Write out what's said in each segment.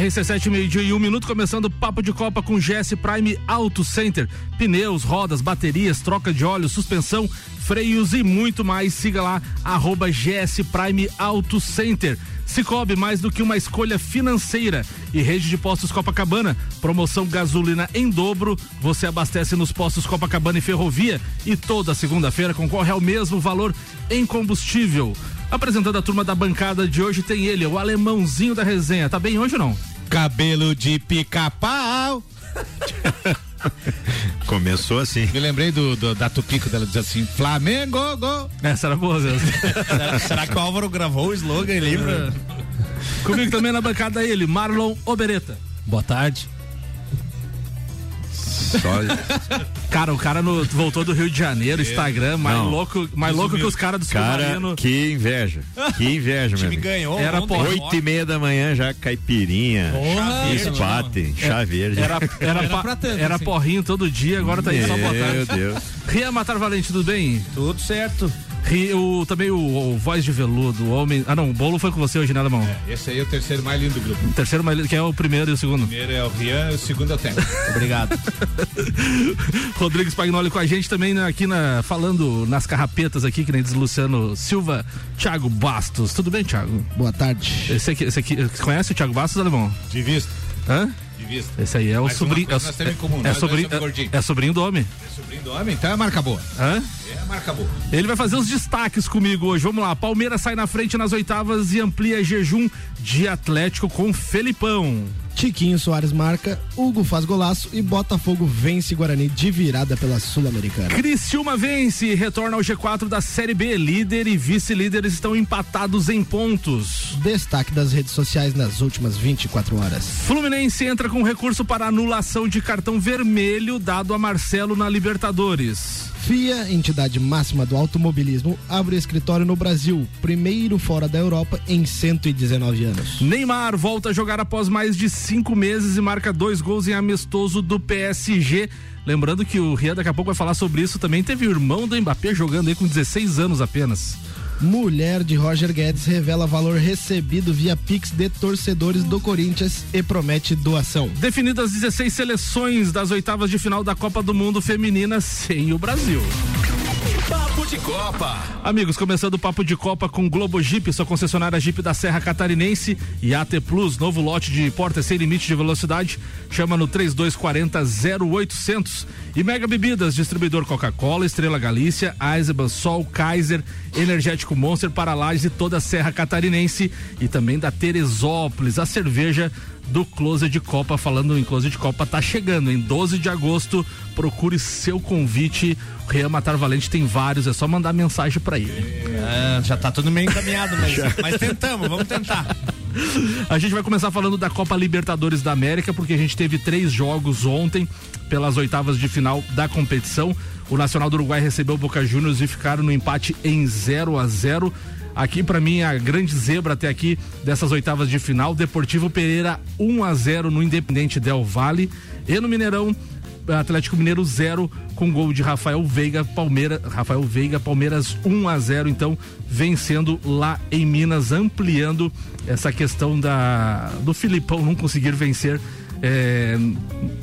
RC7 meio-dia e um minuto, começando o papo de Copa com GS Prime Auto Center. Pneus, rodas, baterias, troca de óleo, suspensão, freios e muito mais. Siga lá, arroba GS Prime Auto Center. Cicobi, mais do que uma escolha financeira. E rede de postos Copacabana, promoção gasolina em dobro. Você abastece nos postos Copacabana e Ferrovia. E toda segunda-feira concorre ao mesmo valor em combustível. Apresentando a turma da bancada de hoje tem ele, o alemãozinho da resenha. Tá bem hoje ou não? Cabelo de pica-pau. Começou assim. Me lembrei do, do da Tupico dela diz assim: Flamengo, gol. Essa era boa, Zé. será, será, que o Álvaro gravou o slogan e lembra? Comigo também na bancada ele, Marlon Obereta. Boa tarde. Só... cara, o cara no, voltou do Rio de Janeiro, Instagram, mais Não. louco, mais louco que os caras do cara, Que inveja. Que inveja, meu. O time ganhou. Era por oito e meia da manhã já caipirinha, espate, chá verde. Era, era, era, tanto, era assim. porrinho todo dia, agora tá aí só boa tarde. Meu Deus. Ria Matar Valente, tudo bem? Tudo certo. O, também o, o, voz de veludo, o homem. Ah, não, o bolo foi com você hoje, né, Alemão? É, esse aí é o terceiro mais lindo do grupo. O terceiro mais lindo, que é o primeiro e o segundo. O primeiro é o Rian e o segundo é o Tempo. Obrigado. Rodrigo Spagnoli com a gente também né, aqui na, falando nas carrapetas aqui, que nem diz Luciano Silva, Thiago Bastos. Tudo bem, Thiago? Boa tarde. Esse aqui, esse aqui conhece o Thiago Bastos, Alemão? De vista. Hã? Vista. Esse aí é o sobrinho. É, comum, é, sobrinho é, é, sobrinho do homem. É sobrinho do homem, então é marca boa. Hã? É marca boa. Ele vai fazer os destaques comigo hoje. Vamos lá. Palmeiras sai na frente nas oitavas e amplia jejum de Atlético com Felipão. Tiquinho Soares marca, Hugo faz golaço e Botafogo vence Guarani de virada pela Sul-Americana. Criciúma vence e retorna ao G4 da Série B. Líder e vice-líderes estão empatados em pontos. Destaque das redes sociais nas últimas 24 horas. Fluminense entra com recurso para anulação de cartão vermelho dado a Marcelo na Libertadores. FIA, entidade máxima do automobilismo, abre escritório no Brasil, primeiro fora da Europa em 119 anos. Neymar volta a jogar após mais de cinco meses e marca dois gols em amistoso do PSG. Lembrando que o Ria daqui a pouco vai falar sobre isso também. Teve o irmão do Mbappé jogando aí com 16 anos apenas. Mulher de Roger Guedes revela valor recebido via Pix de torcedores do Corinthians e promete doação. Definidas 16 seleções das oitavas de final da Copa do Mundo Feminina sem o Brasil. Papo de Copa. Amigos, começando o Papo de Copa com Globo Jeep, sua concessionária Jeep da Serra Catarinense e AT Plus, novo lote de porta sem limite de velocidade. Chama no 3240 0800. E Mega Bebidas, distribuidor Coca-Cola, Estrela Galícia, Eisenbahn, Sol, Kaiser, Energético Monster para Lages e toda a Serra Catarinense e também da Teresópolis, a cerveja do Close de Copa. Falando em Close de Copa, tá chegando em 12 de agosto. Procure seu convite. O Rian Matar Valente tem vários, é só mandar mensagem para ele. É, já tá tudo meio encaminhado, mas, mas tentamos, vamos tentar. A gente vai começar falando da Copa Libertadores da América, porque a gente teve três jogos ontem pelas oitavas de final da competição. O Nacional do Uruguai recebeu o Boca Juniors e ficaram no empate em 0 a 0 Aqui para mim a grande zebra até aqui dessas oitavas de final, Deportivo Pereira 1 a 0 no Independente Del Valle. E no Mineirão Atlético Mineiro 0 com gol de Rafael Veiga, Palmeiras, Rafael Veiga, Palmeiras 1 a 0, então vencendo lá em Minas, ampliando essa questão da do Filipão não conseguir vencer é,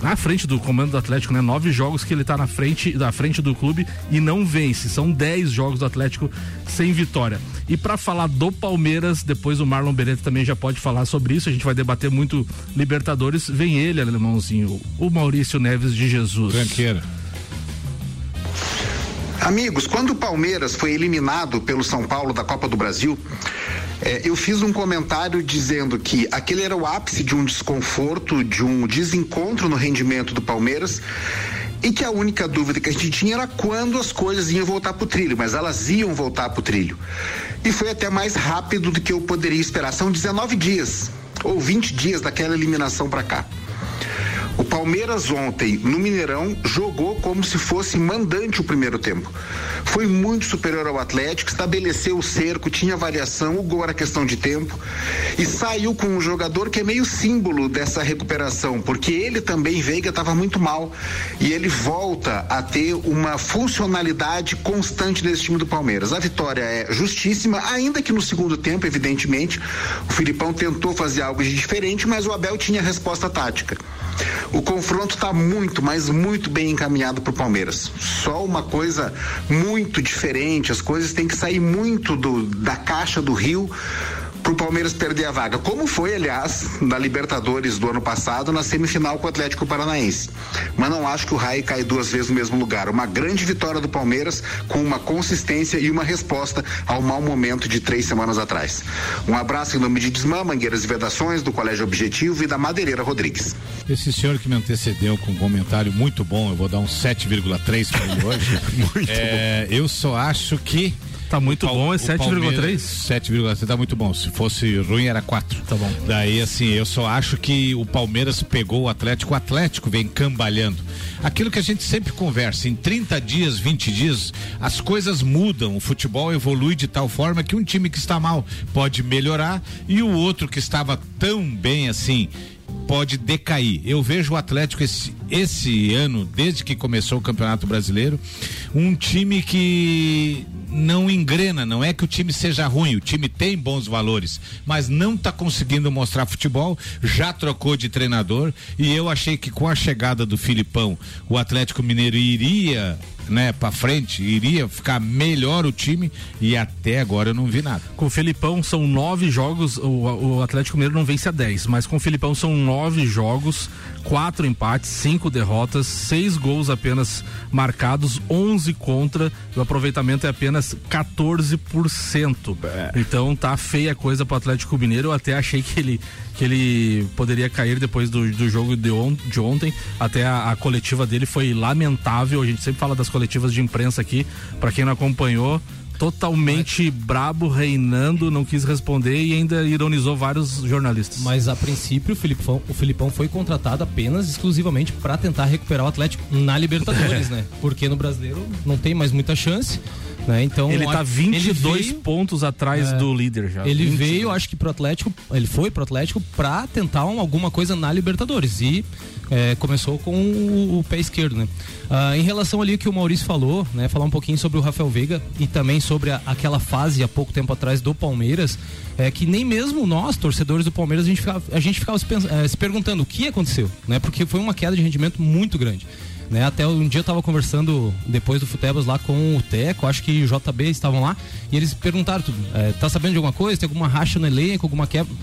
na frente do comando do Atlético, né? Nove jogos que ele está na frente, da frente do clube e não vence. São dez jogos do Atlético sem vitória. E para falar do Palmeiras, depois o Marlon Beretta também já pode falar sobre isso. A gente vai debater muito Libertadores. Vem ele, alemãozinho, o Maurício Neves de Jesus. Tranqueira. Amigos, quando o Palmeiras foi eliminado pelo São Paulo da Copa do Brasil, é, eu fiz um comentário dizendo que aquele era o ápice de um desconforto, de um desencontro no rendimento do Palmeiras e que a única dúvida que a gente tinha era quando as coisas iam voltar para o trilho, mas elas iam voltar para o trilho. E foi até mais rápido do que eu poderia esperar. São 19 dias ou 20 dias daquela eliminação para cá. O Palmeiras ontem, no Mineirão, jogou como se fosse mandante o primeiro tempo. Foi muito superior ao Atlético, estabeleceu o cerco, tinha variação, o gol era questão de tempo e saiu com um jogador que é meio símbolo dessa recuperação, porque ele também, Veiga, estava muito mal e ele volta a ter uma funcionalidade constante nesse time do Palmeiras. A vitória é justíssima, ainda que no segundo tempo, evidentemente, o Filipão tentou fazer algo de diferente, mas o Abel tinha resposta tática. O confronto está muito, mas muito bem encaminhado para o Palmeiras. Só uma coisa muito diferente, as coisas têm que sair muito do, da caixa do Rio para o Palmeiras perder a vaga, como foi, aliás, na Libertadores do ano passado, na semifinal com o Atlético Paranaense. Mas não acho que o Rai cai duas vezes no mesmo lugar. Uma grande vitória do Palmeiras com uma consistência e uma resposta ao mau momento de três semanas atrás. Um abraço em nome de Desmã, Mangueiras e Vedações, do Colégio Objetivo e da Madeireira Rodrigues. Esse senhor que me antecedeu com um comentário muito bom, eu vou dar um 7,3 para ele hoje. muito é, bom. Eu só acho que Tá muito bom, é 7,3? 7,3 tá muito bom. Se fosse ruim era 4. Tá bom. Daí assim, eu só acho que o Palmeiras pegou o Atlético, o Atlético vem cambalhando. Aquilo que a gente sempre conversa, em 30 dias, 20 dias, as coisas mudam, o futebol evolui de tal forma que um time que está mal pode melhorar e o outro que estava tão bem assim pode decair. Eu vejo o Atlético esse, esse ano, desde que começou o Campeonato Brasileiro, um time que não engrena, não é que o time seja ruim, o time tem bons valores, mas não está conseguindo mostrar futebol, já trocou de treinador e eu achei que com a chegada do Filipão, o Atlético Mineiro iria né, para frente, iria ficar melhor o time e até agora eu não vi nada. Com o Felipão são nove jogos, o, o Atlético Mineiro não vence a dez, mas com o Felipão são nove jogos, quatro empates, cinco derrotas, seis gols apenas marcados, onze contra, o aproveitamento é apenas 14%. É. Então tá feia a coisa pro Atlético Mineiro, eu até achei que ele que ele poderia cair depois do, do jogo de, on, de ontem. Até a, a, coletiva dele foi lamentável. A gente sempre fala das coletivas de imprensa aqui. Para quem não acompanhou, totalmente brabo, reinando, não quis responder e ainda ironizou vários jornalistas. Mas a princípio o Filipão, o Filipão foi contratado apenas exclusivamente para tentar recuperar o Atlético na Libertadores, né? Porque no Brasileiro não tem mais muita chance. Né? Então, ele tá 22 veio, pontos atrás é, do líder já. Ele 20. veio, acho que pro Atlético, ele foi pro Atlético para tentar um, alguma coisa na Libertadores e é, começou com o, o, pé esquerdo, né? Ah, em relação ali que o Maurício falou, né? Falar um pouquinho sobre o Rafael Veiga e também sobre a, aquela fase há pouco tempo atrás do Palmeiras, é que nem mesmo nós, torcedores do Palmeiras, a gente ficava, a gente ficava se, é, se perguntando o que aconteceu, né? Porque foi uma queda de rendimento muito grande. Né? Até um dia eu tava conversando depois do Futebas lá com o Teco, acho que o JB estavam lá, e eles perguntaram é, tá sabendo de alguma coisa? Tem alguma racha no elenco, alguma quebra?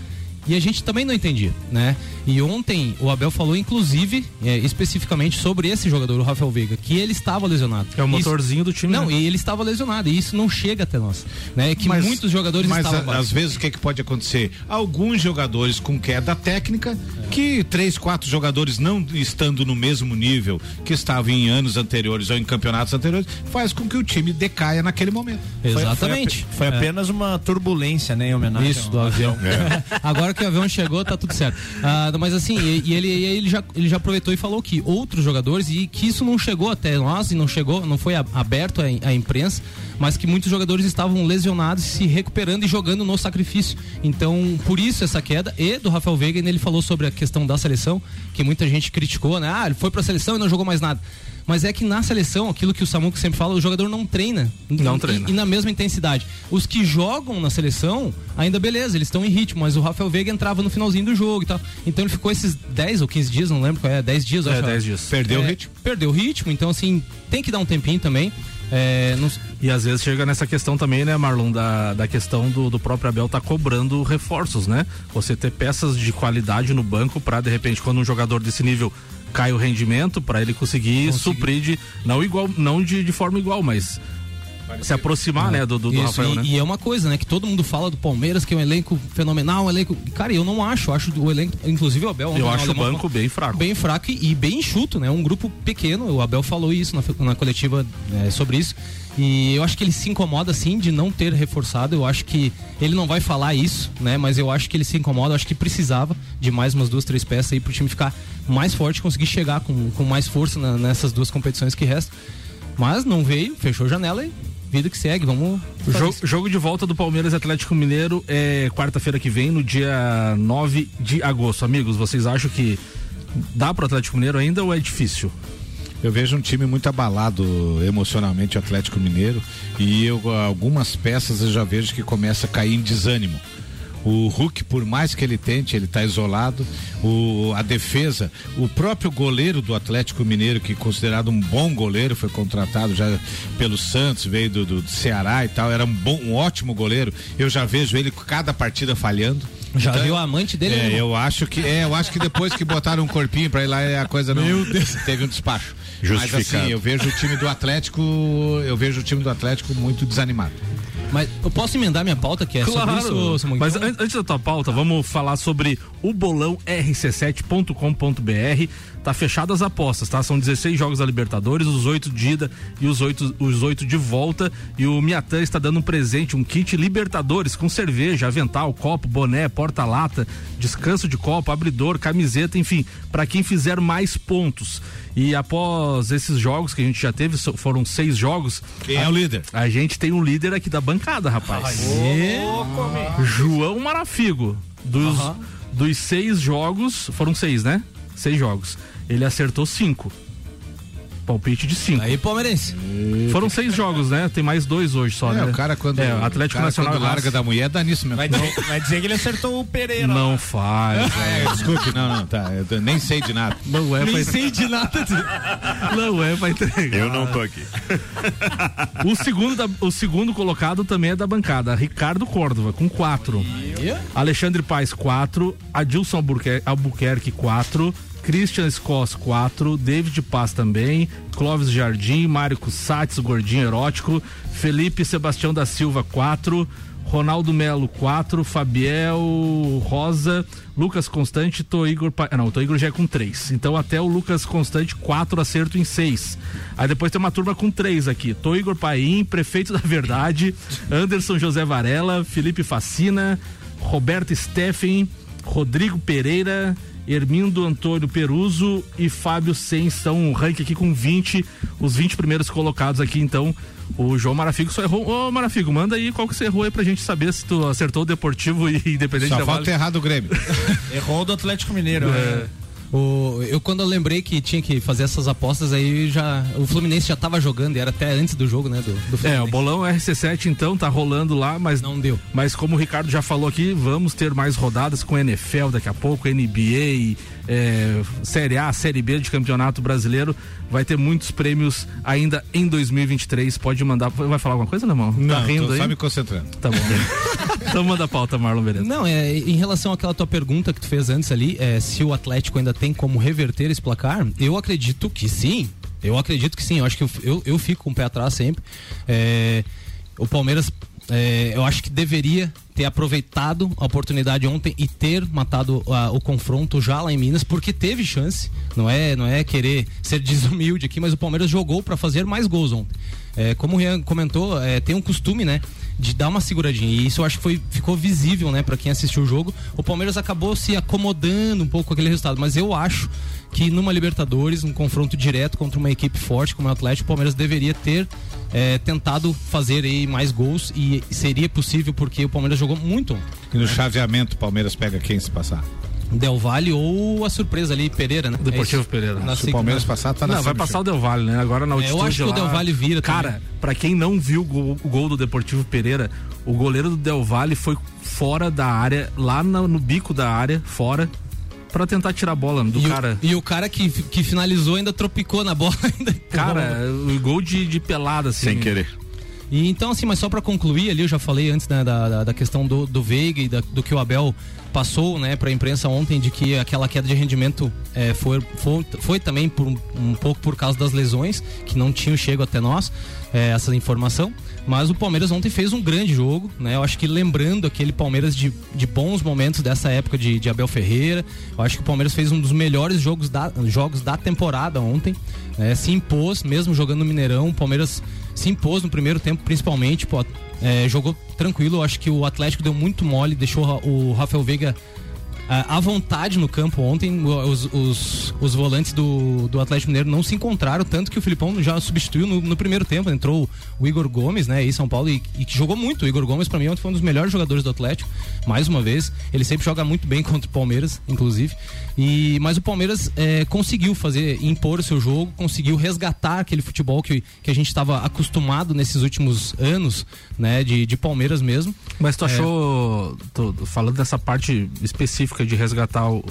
E a gente também não entendia, né? E ontem o Abel falou, inclusive, é, especificamente sobre esse jogador, o Rafael Veiga, que ele estava lesionado. É o motorzinho isso, do time. Não, né? e ele estava lesionado, e isso não chega até nós. Né? É que mas, muitos jogadores mas estavam. Mas às vezes o que, é que pode acontecer? Alguns jogadores com queda técnica, é. que três, quatro jogadores não estando no mesmo nível que estavam em anos anteriores ou em campeonatos anteriores, faz com que o time decaia naquele momento. Exatamente. Foi, foi, foi apenas uma turbulência, né, em homenagem. Isso, do avião. É. Que o avião chegou, tá tudo certo. Ah, mas assim, e, e ele, e ele, já, ele já aproveitou e falou que outros jogadores, e que isso não chegou até nós, e não chegou, não foi aberto à, à imprensa, mas que muitos jogadores estavam lesionados, se recuperando e jogando no sacrifício. Então, por isso essa queda. E do Rafael Veiga, ele falou sobre a questão da seleção, que muita gente criticou, né? Ah, ele foi pra seleção e não jogou mais nada. Mas é que na seleção, aquilo que o Samuco sempre fala, o jogador não treina. Não treina. E, e, na mesma intensidade. Os que jogam na seleção, ainda beleza, eles estão em ritmo, mas o Rafael Veiga entrava no finalzinho do jogo e tal. Então ele ficou esses 10 ou 15 dias, não lembro qual é, 10 dias, é, 10 dias. Perdeu é, o ritmo. Perdeu o ritmo, então assim, tem que dar um tempinho também. É, não... E às vezes chega nessa questão também, né, Marlon, da, da questão do, do próprio Abel tá cobrando reforços, né? Você ter peças de qualidade no banco para de repente, quando um jogador desse nível cai o rendimento para ele conseguir, conseguir, suprir de não igual, não de, de forma igual, mas se aproximar, né, do, do, Isso, Rafael, e, né? e é uma coisa, né, que todo mundo fala do Palmeiras, que é um elenco fenomenal, um elenco. Cara, eu não acho, acho o elenco, inclusive o Abel. ontem Eu acho o banco bem fraco. Bem fraco e, e bem enxuto, né? Um grupo pequeno, o Abel falou isso na, na coletiva é, sobre isso. E eu acho que ele se incomoda, sim, de não ter reforçado. Eu acho que ele não vai falar isso, né? Mas eu acho que ele se incomoda. Eu acho que precisava de mais umas duas, três peças aí pro time ficar mais forte, conseguir chegar com, com mais força na- nessas duas competições que restam. Mas não veio, fechou a janela e vida que segue. Vamos. Jogo, jogo de volta do Palmeiras e Atlético Mineiro é quarta-feira que vem, no dia 9 de agosto. Amigos, vocês acham que dá pro Atlético Mineiro ainda ou é difícil? Eu vejo um time muito abalado emocionalmente, o Atlético Mineiro, e eu, algumas peças eu já vejo que começa a cair em desânimo. O Hulk, por mais que ele tente, ele está isolado. O, a defesa, o próprio goleiro do Atlético Mineiro, que é considerado um bom goleiro, foi contratado já pelo Santos, veio do, do Ceará e tal, era um bom, um ótimo goleiro. Eu já vejo ele cada partida falhando. Já Então, viu a amante dele? É, né, eu acho que é, eu acho que depois que botaram um corpinho pra ir lá a coisa não teve um despacho. Mas Justificado. assim, eu vejo o time do Atlético, eu vejo o time do Atlético muito desanimado. Mas eu posso emendar minha pauta, que é sobre isso, Samuel? Mas an- antes da tua pauta, vamos falar sobre o bolão rc7.com.br. Tá fechadas as apostas, tá? São 16 jogos da Libertadores, os oito de ida e os oito, os oito de volta. E o Miatan está dando um presente, um kit Libertadores com cerveja, avental, copo, boné, porta-lata, descanso de copo, abridor, camiseta, enfim, para quem fizer mais pontos. E após esses jogos que a gente já teve, foram seis jogos. Quem é o líder? A gente tem um líder aqui da bancada, rapaz. João Marafigo. Dos, dos seis jogos, foram seis, né? Seis jogos. Ele acertou cinco. Palpite de cinco. Aí, palmeirense. Foram seis jogos, né? Tem mais dois hoje só, É, né? o cara quando, É, Atlético cara Nacional quando larga da mulher dá nisso mesmo. Vai dizer, vai dizer que ele acertou o Pereira. Não lá. faz. É, desculpe, não, não, tá, eu nem sei de nada. Não é pra, sei de nada. não é pra entregar. Eu não tô aqui. O segundo, da- o segundo colocado também é da bancada, Ricardo Córdova, com quatro. Alexandre Paes, quatro. Adilson Albuquer- Albuquerque, quatro. Christian Scoss, quatro. David Paz também. Clóvis Jardim, Mário Cussates, Gordinho Erótico. Felipe Sebastião da Silva, quatro. Ronaldo Melo, 4, Fabiel Rosa, Lucas Constante, Tô Igor. Pa... ah, Não, Tô Igor já é com 3. Então até o Lucas Constante, 4 acerto em 6. Aí depois tem uma turma com 3 aqui: Tô Igor Paim, Prefeito da Verdade, Anderson José Varela, Felipe Facina, Roberto Steffen, Rodrigo Pereira. Hermindo Antônio Peruso e Fábio Sen estão um ranking aqui com 20, os 20 primeiros colocados aqui, então o João Marafigo só errou. Ô Marafigo, manda aí qual que você errou aí pra gente saber se tu acertou o Deportivo e Independente Só da falta Vale. errado o Grêmio. Errou do Atlético Mineiro. É. né? O, eu quando eu lembrei que tinha que fazer essas apostas aí já o Fluminense já tava jogando e era até antes do jogo, né, do, do É, o bolão RC7 então tá rolando lá, mas Não deu. Mas como o Ricardo já falou aqui, vamos ter mais rodadas com NFL daqui a pouco, NBA, é, Série A, Série B de Campeonato Brasileiro. Vai ter muitos prêmios ainda em 2023. Pode mandar. Vai falar alguma coisa, Lemão? Não, tá rindo tô aí? só me concentrando. Tá bom. então manda a pauta, Marlon Beleza. Não, é, em relação àquela tua pergunta que tu fez antes ali, é, se o Atlético ainda tem como reverter esse placar, eu acredito que sim. Eu acredito que sim. Eu acho que eu, eu, eu fico com o pé atrás sempre. É, o Palmeiras, é, eu acho que deveria ter aproveitado a oportunidade ontem e ter matado ah, o confronto já lá em Minas, porque teve chance. Não é, não é querer ser desumilde aqui, mas o Palmeiras jogou para fazer mais gols ontem. É, como o Rian comentou, é, tem um costume, né? De dar uma seguradinha. E isso eu acho que foi, ficou visível, né, para quem assistiu o jogo. O Palmeiras acabou se acomodando um pouco com aquele resultado. Mas eu acho que numa Libertadores, um confronto direto contra uma equipe forte como o Atlético, o Palmeiras deveria ter é, tentado fazer aí mais gols. E seria possível porque o Palmeiras jogou muito. E no chaveamento, o Palmeiras pega quem se passar? Del Valle ou a surpresa ali, Pereira, né? Deportivo É. Pereira. Na Se o Palmeiras passar, tá na Não, vai passar o Del Valle, né? Agora na É, eu altitude acho que o. Del Valle vira Cara, também. pra quem não viu o gol, o gol do Deportivo Pereira, o goleiro do Del Valle foi fora da área, lá no, no bico da área, fora, pra tentar tirar a bola do E, cara. o, e o cara que, que finalizou ainda tropicou na bola ainda. Cara, o gol de, de pelada, assim. Sem querer. E então, assim, mas só para concluir ali, eu já falei antes né, da, da, questão do, do Veiga e da, do que o Abel passou né, para a imprensa ontem de que aquela queda de rendimento é, foi, foi, foi também por um, um, pouco por causa das lesões que não tinham chego até nós é, essa informação. Mas o Palmeiras ontem fez um grande jogo, né? Eu acho que lembrando aquele Palmeiras de, de bons momentos dessa época de, de Abel Ferreira, eu acho que o Palmeiras fez um dos melhores jogos da, jogos da temporada ontem. Né? Se impôs, mesmo jogando no Mineirão, o Palmeiras se impôs no primeiro tempo, principalmente, pô, é, jogou tranquilo. Acho que o Atlético deu muito mole, deixou o Rafael Veiga à vontade no campo ontem. Os, os, os, volantes do, do Atlético Mineiro não se encontraram, tanto que o Filipão já substituiu no, no primeiro tempo. Entrou o Igor Gomes, né, em São Paulo, e, e que jogou muito. O Igor Gomes, para mim, ontem foi um dos melhores jogadores do Atlético, mais uma vez. Ele sempre joga muito bem contra o Palmeiras, inclusive. E, mas o Palmeiras é, conseguiu fazer, impor o seu jogo, conseguiu resgatar aquele futebol que, que a gente estava acostumado nesses últimos anos, né, de, de Palmeiras mesmo. Mas tu achou, é... tô, falando dessa parte específica de resgatar o,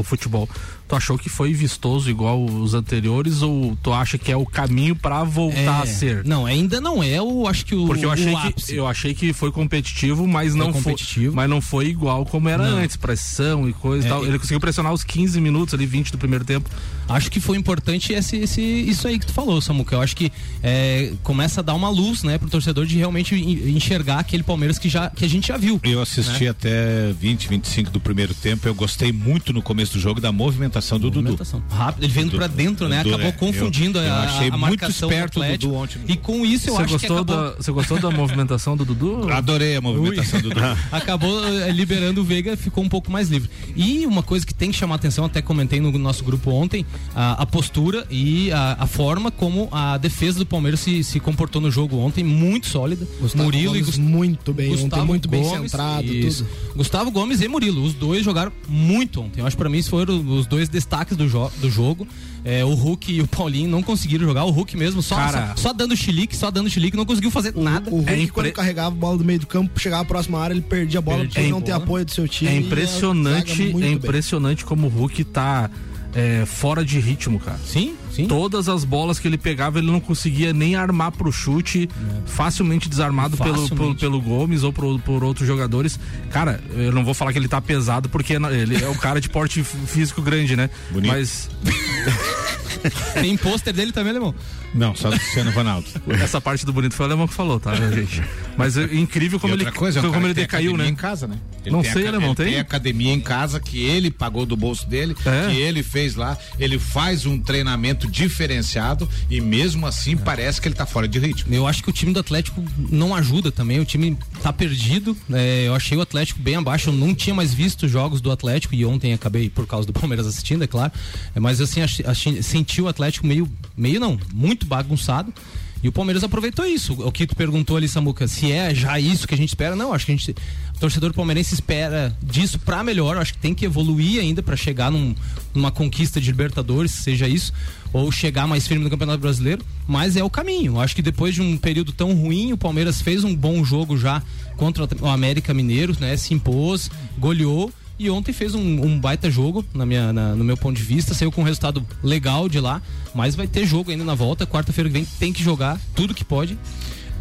o futebol. Tu achou que foi vistoso igual os anteriores ou tu acha que é o caminho para voltar é, a ser? Não, ainda não é o acho que o Porque eu achei que eu achei que foi competitivo, mas foi não competitivo. foi, mas não foi igual como era não. antes, pressão e coisa é, e tal. Ele conseguiu pressionar os 15 minutos ali, 20 do primeiro tempo. Acho que foi importante esse, esse isso aí que tu falou, Samuca. Eu acho que é, começa a dar uma luz, né, pro torcedor de realmente enxergar aquele Palmeiras que já que a gente já viu. Eu assisti né? até 20, 25 do primeiro tempo. Eu gostei muito no começo do jogo da movimentação do movimentação. Dudu. Rápido, ele vendo para dentro, né? Acabou é, confundindo eu, eu a, achei a muito esperto do Dudu ontem. E com isso eu você acho gostou que acabou... da, Você gostou da movimentação do Dudu? Adorei a movimentação Ui. do Dudu. acabou eh, liberando o Veiga, ficou um pouco mais livre. E uma coisa que tem que chamar atenção, até comentei no nosso grupo ontem, a, a postura e a, a, forma como a defesa do Palmeiras se, se comportou no jogo ontem, muito sólida. Gustavo Murilo Gomes e Gust... muito bem, Gustavo ontem, muito Gomes, bem centrado, tudo. Gustavo Gomes e Murilo, os dois jogaram muito ontem. Eu acho para mim foram os dois destaques do, jo do jogo. É, o Hulk e o Paulinho não conseguiram jogar. O Hulk mesmo, só, Cara, só, só, dando chilique, só dando chilique, não conseguiu fazer o, nada. O Hulk, é impre... quando carregava a bola do meio do campo, chegava à próxima área, ele perdia a bola Perdi porque não tem apoio do seu time. É impressionante, é impressionante bem. como o Hulk tá é, fora de ritmo, cara. Sim, sim. Todas as bolas que ele pegava, ele não conseguia nem armar pro chute, é. facilmente desarmado facilmente. Pelo, pelo, pelo, Gomes ou por, por outros jogadores. Cara, eu não vou falar que ele tá pesado, porque ele é o cara de porte físico grande, né? Bonito. Mas. Tem pôster dele também, Alemão? Não, só do Cristiano Ronaldo. Essa parte do bonito foi o Alemão que falou, tá, gente? Mas é incrível como ele, coisa, como ele decaiu, né? em casa, né? Ele não sei, Alemão, tem? Tem academia em casa que ele pagou do bolso dele, é. que ele fez lá. Ele faz um treinamento diferenciado e mesmo assim é. parece que ele tá fora de ritmo. Eu acho que o time do Atlético não ajuda também, o time tá perdido. É, eu achei o Atlético bem abaixo, eu não tinha mais visto jogos do Atlético e ontem acabei por causa do Palmeiras assistindo, é claro. É, mas assim, achei, senti o Atlético meio, meio não, muito bagunçado. E o Palmeiras aproveitou isso. O que tu perguntou ali, Samuca, se é já isso que a gente espera, não. Acho que a gente, o torcedor palmeirense espera disso para melhor. Acho que tem que evoluir ainda para chegar num, numa conquista de Libertadores, seja isso, ou chegar mais firme no Campeonato Brasileiro. Mas é o caminho. Acho que depois de um período tão ruim, o Palmeiras fez um bom jogo já contra o América Mineiro, né? Se impôs, goleou e ontem fez um, um baita jogo, na minha, na, no meu ponto de vista. Saiu com um resultado legal de lá. Mas vai ter jogo ainda na volta. Quarta-feira que vem tem que jogar tudo que pode.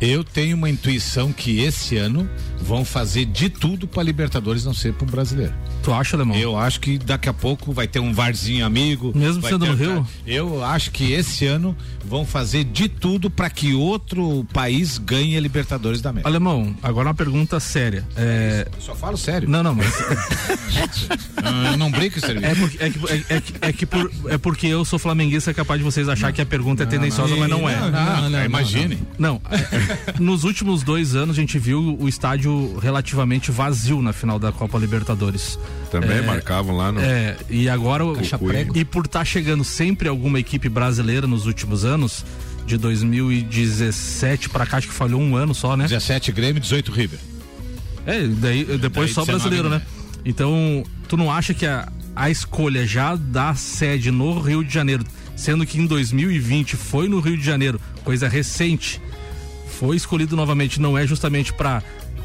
Eu tenho uma intuição que esse ano vão fazer de tudo para Libertadores não ser para um brasileiro. Tu acha, Alemão? Eu acho que daqui a pouco vai ter um varzinho amigo. Mesmo sendo no Rio? Eu acho que esse ano vão fazer de tudo para que outro país ganhe a Libertadores da América. Alemão, agora uma pergunta séria. É... Só falo sério. Não, não, mas. não, não brinco, serviço. É, porque, é, que, é, que, é, que por, é porque eu sou flamenguista, é capaz de vocês achar não. que a pergunta é tendenciosa, mas não é. Não, não, não imagine. Não. Nos últimos dois anos, a gente viu o estádio relativamente vazio na final da Copa Libertadores. Também é, marcavam lá no. É, e agora. E por estar tá chegando sempre alguma equipe brasileira nos últimos anos, de 2017 para cá, acho que falhou um ano só, né? 17 Grêmio, 18 River. É, daí depois daí só brasileiro, né? Então, tu não acha que a, a escolha já da sede no Rio de Janeiro, sendo que em 2020 foi no Rio de Janeiro, coisa recente, foi escolhido novamente, não é justamente para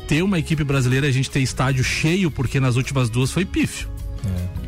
ter uma equipe brasileira a gente ter estádio cheio, porque nas últimas duas foi pífio. É.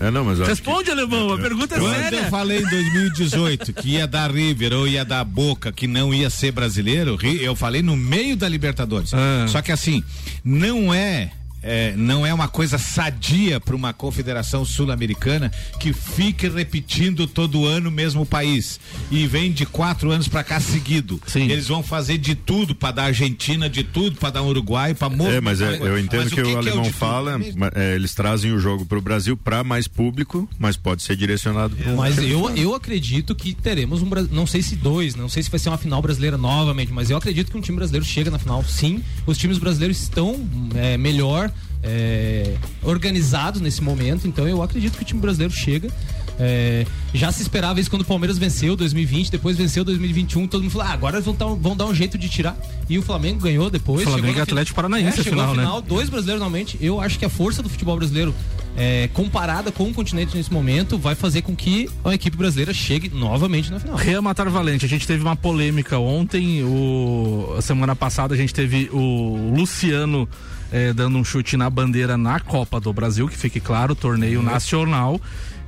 É, não, mas Responde, alemão, a pergunta é Quando séria. eu falei em 2018 que ia dar River ou ia dar Boca, que não ia ser brasileiro, eu falei no meio da Libertadores. Ah. Só que assim, não é. É, não é uma coisa sadia para uma confederação sul-americana que fique repetindo todo ano o mesmo país e vem de quatro anos para cá seguido. Sim. Eles vão fazer de tudo para dar Argentina, de tudo para dar Uruguai, para É, mas é, eu entendo Mas que o, que é o alemão de tudo? fala, é, eles trazem o jogo para o Brasil para mais público, mas pode ser direcionado pro Mas eu, eu acredito que teremos um. Não sei se dois, não sei se vai ser uma final brasileira novamente, mas eu acredito que um time brasileiro chega na final. Sim, os times brasileiros estão é, melhor é, organizados nesse momento, então eu acredito que o time brasileiro chega. É, já se esperava isso quando o Palmeiras venceu 2020, depois venceu 2021. Todo mundo falou: ah, agora eles vão, dar um- vão dar um jeito de tirar. E o Flamengo ganhou depois. Flamengo e Atlético Paranaense, é, final, na né? final, dois brasileiros normalmente. Eu acho que a força do futebol brasileiro, é, comparada com o continente nesse momento, vai fazer com que a equipe brasileira chegue novamente na final. Real Matar Valente, a gente teve uma polêmica ontem, o, a semana passada a gente teve o Luciano eh, dando um chute na bandeira na Copa do Brasil, que fique claro, torneio nacional,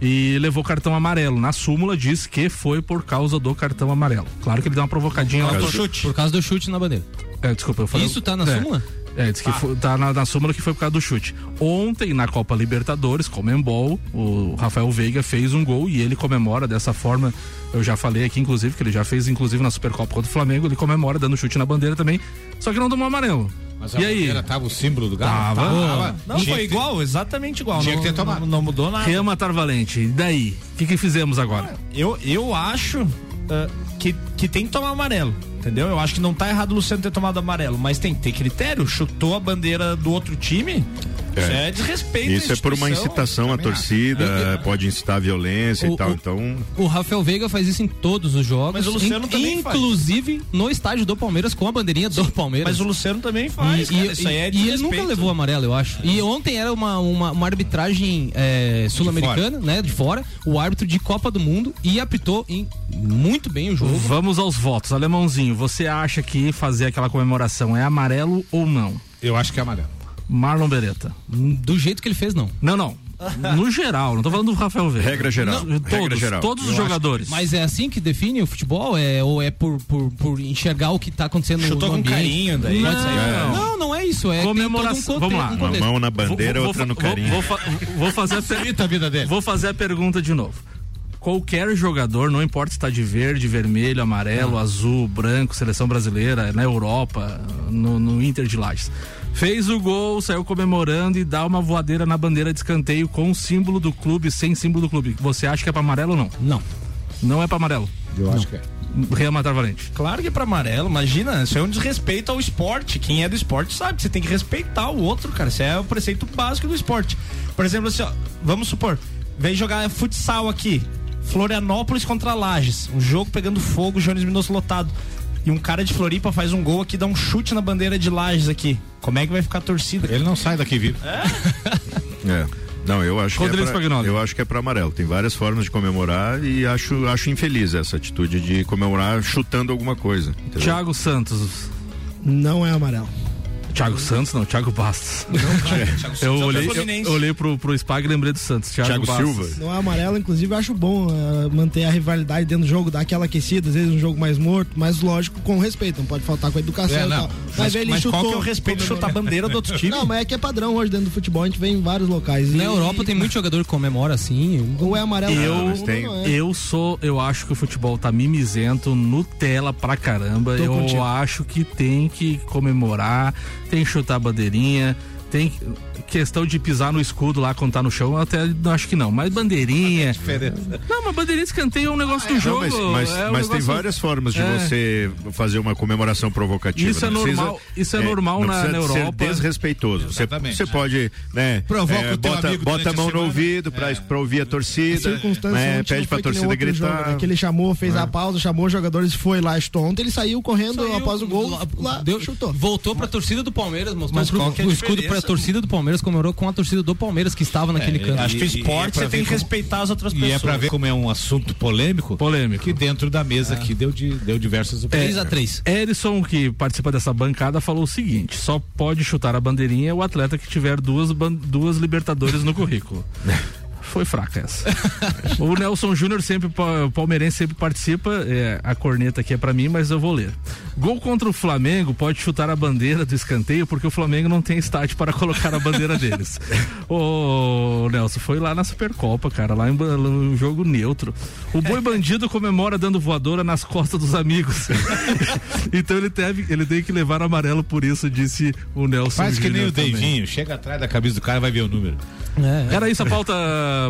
e levou cartão amarelo. Na súmula diz que foi por causa do cartão amarelo. Claro que ele deu uma provocadinha lá. Por causa, por causa do chute na bandeira. É, desculpa, eu falei. Isso tá na é. súmula? É, diz que foi- tá na, na súmula que foi por causa do chute. Ontem, na Copa Libertadores, Comembol, o Rafael Veiga fez um gol e ele comemora dessa forma. Eu já falei aqui, inclusive, que ele já fez, inclusive, na Supercopa contra o Flamengo, ele comemora dando chute na bandeira também, só que não tomou amarelo. Mas a e aí? bandeira tava o símbolo do Galo? Tava. Não, Tinha foi que ter- igual, exatamente igual. Tinha não, que ter tomado. Não, não mudou nada. Real Matar Valente, e daí? O que, que fizemos agora? Eu, eu acho ah, que, que tem que tomar amarelo. Entendeu? Eu acho que não tá errado o Luciano ter tomado amarelo, mas tem que ter critério. Chutou a bandeira do outro time. É. Isso é desrespeito. Isso é por uma incitação à torcida, eu- pode incitar a violência O- e tal. o- Então, O Rafael Veiga faz isso em todos os jogos. Mas o Luciano in- também faz. Inclusive no estádio do Palmeiras com a bandeirinha do Palmeiras. Mas o Luciano também faz. E, cara, e- isso aí é e ele nunca levou amarelo, eu acho. E ontem era uma, uma, uma arbitragem é, sul-americana, né? De fora. O árbitro de Copa do Mundo e apitou em, muito bem o jogo. Vamos aos votos. Alemãozinho, você acha que fazer aquela comemoração é amarelo ou não? Eu acho que é amarelo. Marlon Beretta. Do jeito que ele fez, não. Não, não. No geral, não tô falando do Rafael Veiga. regra geral. Não, regra todos, geral. todos os Eu jogadores. Mas é assim que define o futebol? É, ou é por, por, por enxergar o que tá acontecendo Chutou no com ambiente? carinho, daí Não, sair. não, não é isso. É que um Comemoração. conte- Vamos lá. um uma mão na bandeira, Vou- outra vou- no carinho. Vou, vou fa- vou fazer a per- Facilita a vida dele. Vou fazer a pergunta de novo. Qualquer jogador, não importa se está de verde, vermelho, amarelo, azul, branco, seleção brasileira, na Europa, no, no Inter de Lages. Fez o gol, saiu comemorando e dá uma voadeira na bandeira de escanteio com o símbolo do clube, sem símbolo do clube. Você acha que é para amarelo ou não? Não. Não é para amarelo. Eu acho que é. Real Matar Valente. Claro que é pra amarelo, imagina, isso é um desrespeito ao esporte. Quem é do esporte sabe, você tem que respeitar o outro, cara. Isso é o preceito básico do esporte. Por exemplo, assim, ó, vamos supor, vem jogar futsal aqui, Florianópolis contra Lages, um jogo pegando fogo, Jones Minoso lotado. E um cara de Floripa faz um gol aqui, dá um chute na bandeira de Lages aqui. Como é que vai ficar a torcida? Ele não sai daqui vivo. É. Não, eu acho Rodrigo que é pra, Spagnoli. eu acho que é para amarelo. Tem várias formas de comemorar e acho acho infeliz essa atitude de comemorar chutando alguma coisa. entendeu? Thiago Santos. Não é amarelo. Thiago Santos, não, Thiago Bastos. eu olhei, eu, eu olhei pro, pro Spag e lembrei do Santos. Thiago, Thiago. Silva. Não é amarelo, inclusive eu acho bom eh, manter a rivalidade dentro do jogo, dar aquela aquecida, às vezes um jogo mais morto, mas lógico, com respeito, não pode faltar com a educação É, e não. tal. Mas, ele mas qual chutou, que é o respeito de chutar a bandeira do outro time? Não, mas é que é padrão hoje dentro do futebol, a gente vê em vários locais. Na E- Europa tem muito jogador que comemora assim. Ou é amarelo Eu- ou mas tem- não é. Eu sou, eu acho que o futebol tá mimizento, Nutella pra caramba. Tô eu contigo. acho que tem que comemorar, tem que chutar bandeirinha, tem que- questão de pisar no escudo lá quando tá no chão, eu até não acho que não. Mas bandeirinha. Não, mas bandeirinha de escanteio é um negócio do Não, jogo. mas mas, é um mas tem várias formas de É. você fazer uma comemoração provocativa. Isso é Não precisa- normal- isso é normal não na- na ser Europa. desrespeitoso. Você, Exatamente. você pode, né? Provoca é, o teu bota, amigo bota a a mão no ouvido pra, pra ouvir a A torcida. circunstância né, Pede não pra nem torcida gritar. jogo, né? Que ele chamou, fez a pausa, chamou os jogadores, foi lá. Ontem ele saiu correndo Saiu, após o gol, lá, deu- chutou. Voltou pra torcida do Palmeiras, mostrou Mas é a o escudo pra torcida do Palmeiras, comemorou com a torcida do Palmeiras que estava naquele canto. Acho que o E- e- e é esporte você tem que como- respeitar as outras E pessoas. é pra ver como é um assunto polêmico. Polêmico. Que dentro da mesa aqui deu, de, deu diversas opiniões. 3 a 3 Erison, que participa dessa bancada, falou o seguinte: só pode chutar a bandeirinha o atleta que tiver duas, duas Libertadores no currículo. foi fraca essa. o Nelson Júnior sempre, palmeirense sempre participa, é, a corneta aqui é pra mim, mas eu vou ler. Gol contra o Flamengo pode chutar a bandeira do escanteio porque o Flamengo não tem estádio para colocar a bandeira deles. Ô, Nelson, foi lá na Supercopa, cara, lá em um jogo neutro. O boi bandido comemora dando voadora nas costas dos amigos. então ele teve, ele tem que levar amarelo por isso, disse o Nelson Faz que nem o. Davinho, chega atrás da camisa do cara vai ver o número. É, Era isso a pauta,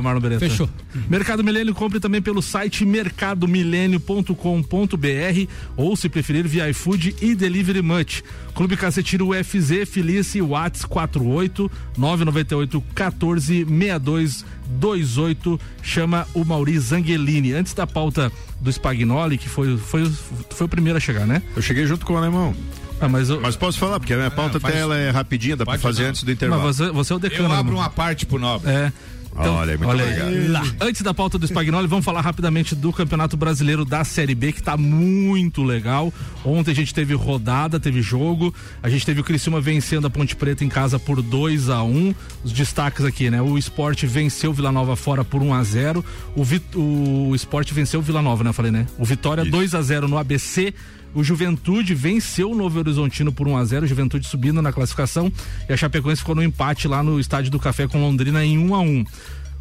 Marlon Beretta. Fechou. Mercado Milênio compre também pelo site mercadomilênio.com.br ou, se preferir, via iFood e Delivery Much. Clube Cacetinho UFZ, Felice, Whats 48 998 14 62 28. Chama o Mauri Zangelini. Antes da pauta do Spagnoli, que foi, foi, foi o primeiro a chegar, né? Eu cheguei junto com o alemão. Ah, mas, eu, Mas posso falar, porque a minha pauta faz- até ela é rapidinha, dá pra fazer não. antes do mas intervalo. você, você é o decano. Eu abro uma parte pro Nobre. É. Olha, muito obrigado. aí. Lá. Antes da pauta do Spagnoli, vamos falar rapidamente do Campeonato Brasileiro da Série B, que tá muito legal. Ontem a gente teve rodada, teve jogo. A gente teve o Criciúma vencendo a Ponte Preta em casa por 2 a 1 Os destaques aqui, né? O Esporte venceu o Vila Nova fora por 1 a 0 O, Vit... o Esporte venceu o Vila Nova, né? Eu falei, né? O Vitória 2 a 0 no ABC. O Juventude venceu o Novo Horizontino por 1 a 0 Juventude subindo na classificação. E a Chapecoense ficou no empate lá no Estádio do Café com Londrina em 1 a 1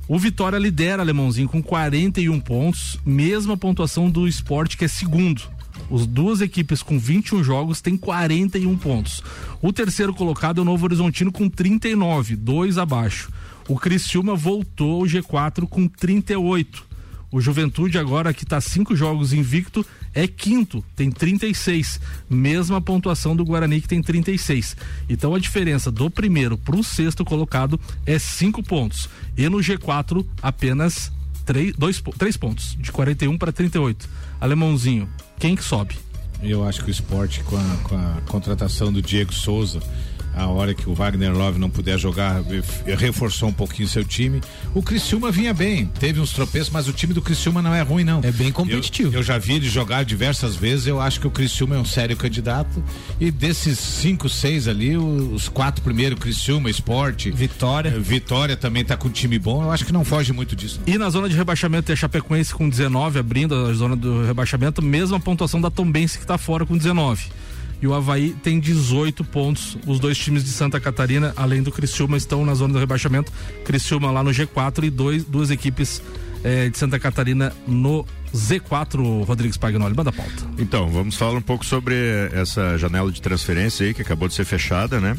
o Vitória lidera Alemãozinho com 41 pontos, mesma pontuação do esporte que é segundo. As duas equipes com 21 jogos têm 41 pontos. O terceiro colocado é o Novo Horizontino com 39, dois abaixo. O Criciúma voltou ao G4 com 38. O Juventude, agora que está cinco jogos invicto, é quinto, tem 36. Mesma pontuação do Guarani, que tem 36. Então a diferença do primeiro para o sexto colocado é cinco pontos. E no G4, apenas três, dois, três pontos, de 41 para 38. Alemãozinho, quem que sobe? Eu acho que o esporte, com a, com a contratação do Diego Souza, a hora que o Wagner Love não puder jogar, eh, reforçou um pouquinho seu time. O Criciúma vinha bem, teve uns tropeços, mas o time do Criciúma não é ruim, não. É bem competitivo. Eu, eu já vi ele jogar diversas vezes, eu acho que o Criciúma é um sério candidato. E desses cinco, seis ali, os quatro primeiros, Criciúma, Esporte, Vitória. eh, Vitória também tá com um time bom, eu acho que não foge muito disso. não. E na zona de rebaixamento tem a Chapecoense com 19, abrindo a zona do rebaixamento, mesma pontuação da Tombense que está fora com 19. E o Havaí tem 18 pontos. Os dois times de Santa Catarina, além do Criciúma, estão na zona do rebaixamento. Criciúma lá no G4 e dois, duas equipes eh, de Santa Catarina no Z4, Rodrigues Pagnoli. Manda a pauta. Então, vamos falar um pouco sobre essa janela de transferência aí que acabou de ser fechada, né?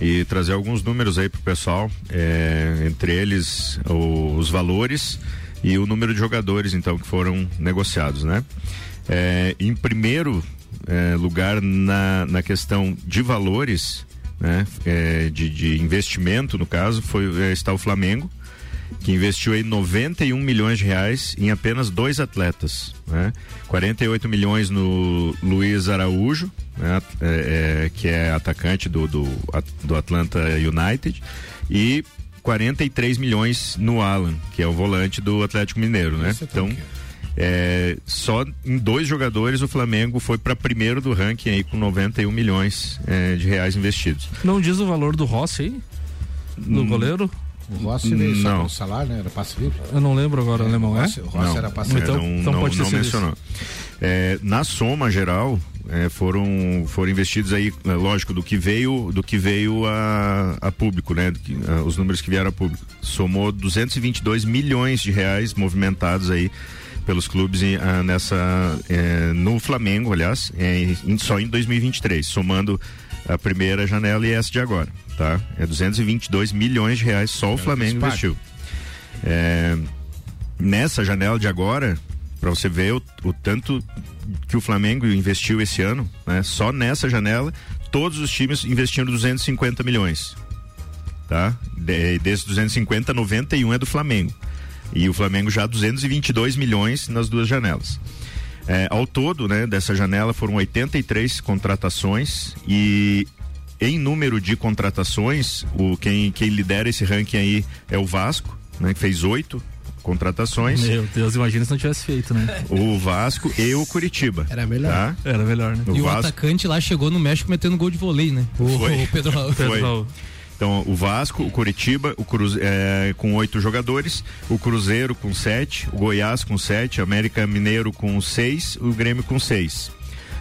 E trazer alguns números aí pro pessoal, é, entre eles o- os valores e o número de jogadores, então, que foram negociados, né? É, em primeiro é, lugar na, na questão de valores, né? É, de, de investimento, no caso, foi, é, está o Flamengo, que investiu aí 91 milhões de reais em apenas dois atletas, né? 48 milhões no Luiz Araújo, né? É, é, que é atacante do, do, do Atlanta United, e 43 milhões no Alan, que é o volante do Atlético Mineiro, né? É Então, tanque. É, só em dois jogadores o Flamengo foi para primeiro do ranking aí com 91 milhões é, de reais investidos. Não diz o valor do Rossi aí? Do goleiro? O Rossi veio só Não. com o salário, né? Era passe livre. Eu não lembro agora, alemão, o é? Rossi, o Rossi era passe é, Então- não, então não, pode ter não sido mencionou. É, na soma geral, é, foram, foram investidos aí, é, lógico, do que veio, do que veio a, a público, né? Do que, ah, os números que vieram a público. Somou 222 milhões de reais movimentados aí pelos clubes ah, nessa é, no Flamengo, aliás, é, em- só em 2023, somando a primeira janela e essa de agora, tá? É 222 milhões de reais só o Flamengo investiu. É, nessa janela de agora, para você ver o, o tanto que o Flamengo investiu esse ano, né? Só nessa janela, todos os times investindo 250 milhões. Tá? De, desses 250, 91 é do Flamengo. E o Flamengo já 222 milhões nas duas janelas. É, ao todo, né, dessa janela foram 83 contratações e em número de contratações, o quem, quem lidera esse ranking aí é o Vasco, né, que fez oito contratações. Meu Deus, imagina se não tivesse feito, né? O Vasco e o Curitiba. Era melhor. Tá? Era melhor, né? O E o Vasco atacante lá chegou no México metendo gol de vôlei, né? O, Foi. o Pedro Raul. Pedro Foi. Então, o Vasco, o Curitiba, o Cruze, é, com oito jogadores, o Cruzeiro com sete, o Goiás com sete, o América Mineiro com seis, o Grêmio com seis.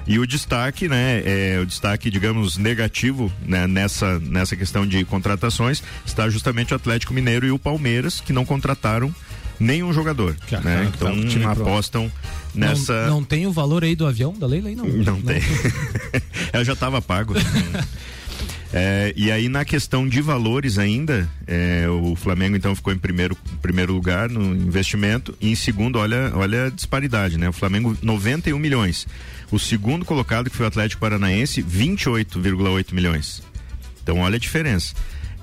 E o destaque, né, é, o destaque, digamos, negativo né, nessa, nessa questão de contratações está justamente o Atlético Mineiro e o Palmeiras, que não contrataram nenhum jogador. Né? tá- Então tá apostam Não, nessa. não tem o valor aí do avião da Leila aí, não. Não tem. Ela já estava pago. É, e aí na questão de valores ainda, é, o Flamengo então ficou em primeiro, primeiro lugar no investimento e em segundo, olha, olha a disparidade, né? O Flamengo 91 milhões. O segundo colocado, que foi o Atlético Paranaense, 28,8 milhões. Então olha a diferença.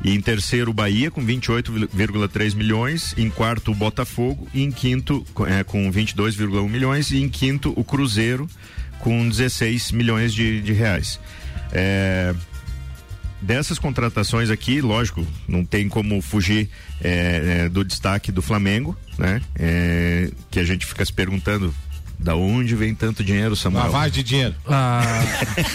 E em terceiro, o Bahia com 28,3 milhões. Em quarto, o Botafogo. E em quinto, é, com 22,1 milhões. E em quinto, o Cruzeiro com 16 milhões de, de reais. É, dessas contratações aqui, lógico, não tem como fugir é, é, do destaque do Flamengo, né? É, que a gente fica se perguntando da onde vem tanto dinheiro, Samuel? Lavagem de dinheiro. Ah,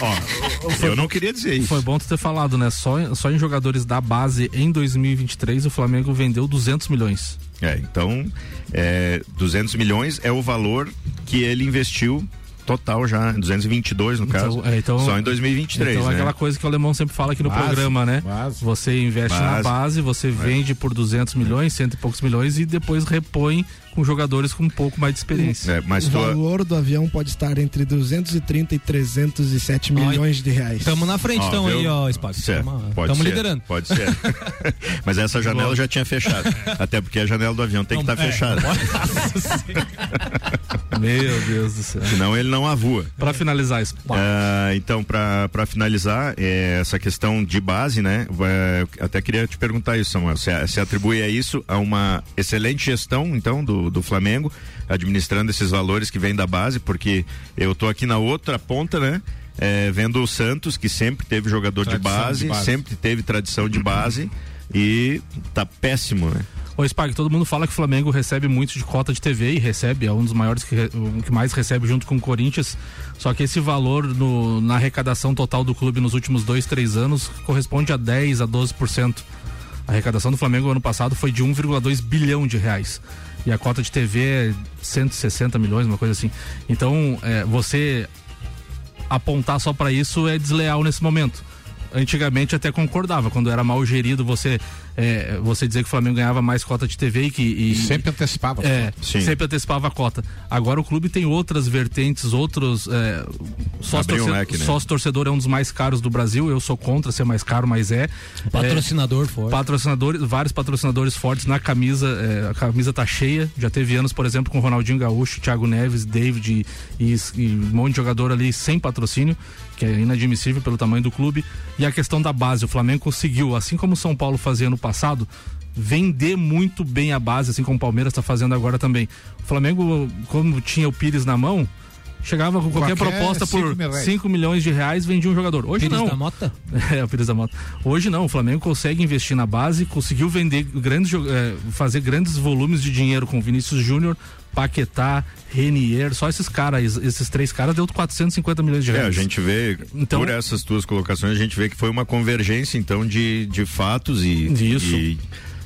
Ó, eu não queria dizer isso. foi bom tu ter falado, né? Só, só em jogadores da base em 2023 o Flamengo vendeu 200 milhões. É, então, é, 200 milhões é o valor que ele investiu total já, 222 no caso, é, então- só em 2023, então é né? aquela coisa que o alemão sempre fala aqui no Base, programa, né? base. Você investe na Base. base, você vende por 200 milhões, cento e poucos milhões e depois repõe com jogadores com um pouco mais de experiência. É, mas O tua, valor do avião pode estar entre 230 e 307 milhões de reais. Tamo na frente, então, aí, ó, tamo ser, liderando. Pode ser. Mas essa janela já tinha fechado. Até porque a janela do avião tem que Não, estar é, fechada. Meu Deus do céu. Senão ele não avua. Pra finalizar isso. Ah, então, para finalizar, é, essa questão de base, né? é, até queria te perguntar isso, Samuel. Se, se atribui a isso a uma excelente gestão, então, do, do Flamengo, administrando esses valores que vêm da base, porque eu tô aqui na outra ponta, né? É, vendo o Santos, que sempre teve jogador de base, de base. sempre teve tradição de base e tá péssimo, né? Ô Spag, todo mundo fala que o Flamengo recebe muito de cota de TV e recebe, é um dos maiores que, o que mais recebe junto com o Corinthians. Só que esse valor no- na arrecadação total do clube nos últimos dois, três anos corresponde a 10 a 12%. A arrecadação do Flamengo ano passado foi de 1,2 bilhão de reais. E a cota de TV é 160 milhões, uma coisa assim. Então, é, você apontar só para isso é desleal nesse momento. Antigamente até concordava, quando era mal gerido, você é, você dizer que o Flamengo ganhava mais cota de TV e que e, Sempre antecipava. é, Sim. sempre antecipava a cota. Agora o clube tem outras vertentes, outros. É, sócio, Abriu um né? sócio torcedor é um dos mais caros do Brasil. Eu sou contra ser mais caro, mas é. Patrocinador É, forte. patrocinadores, vários patrocinadores fortes na camisa. é, a camisa tá cheia. Já teve anos, por exemplo, com Ronaldinho Gaúcho, Thiago Neves, David e, e um monte de jogador ali sem patrocínio, que é inadmissível pelo tamanho do clube. E a questão da base, o Flamengo conseguiu, assim como o São Paulo fazia no passado, vender muito bem a base, assim como o Palmeiras está fazendo agora também. O Flamengo, como tinha o Pires na mão, chegava com qualquer, Qualquer proposta por cinco mil reais. 5 milhões de reais, vendia um jogador. Hoje Pires não. da Mota? É, o Pires da Mota. Hoje não, o Flamengo consegue investir na base, conseguiu vender grandes, eh, fazer grandes volumes de dinheiro com Vinícius Júnior, Paquetá, Renier, só esses caras, esses três caras deu 450 milhões de É, reais. a gente vê, Então- por essas tuas colocações, a gente vê que foi uma convergência, então, de, de fatos e. Isso. e,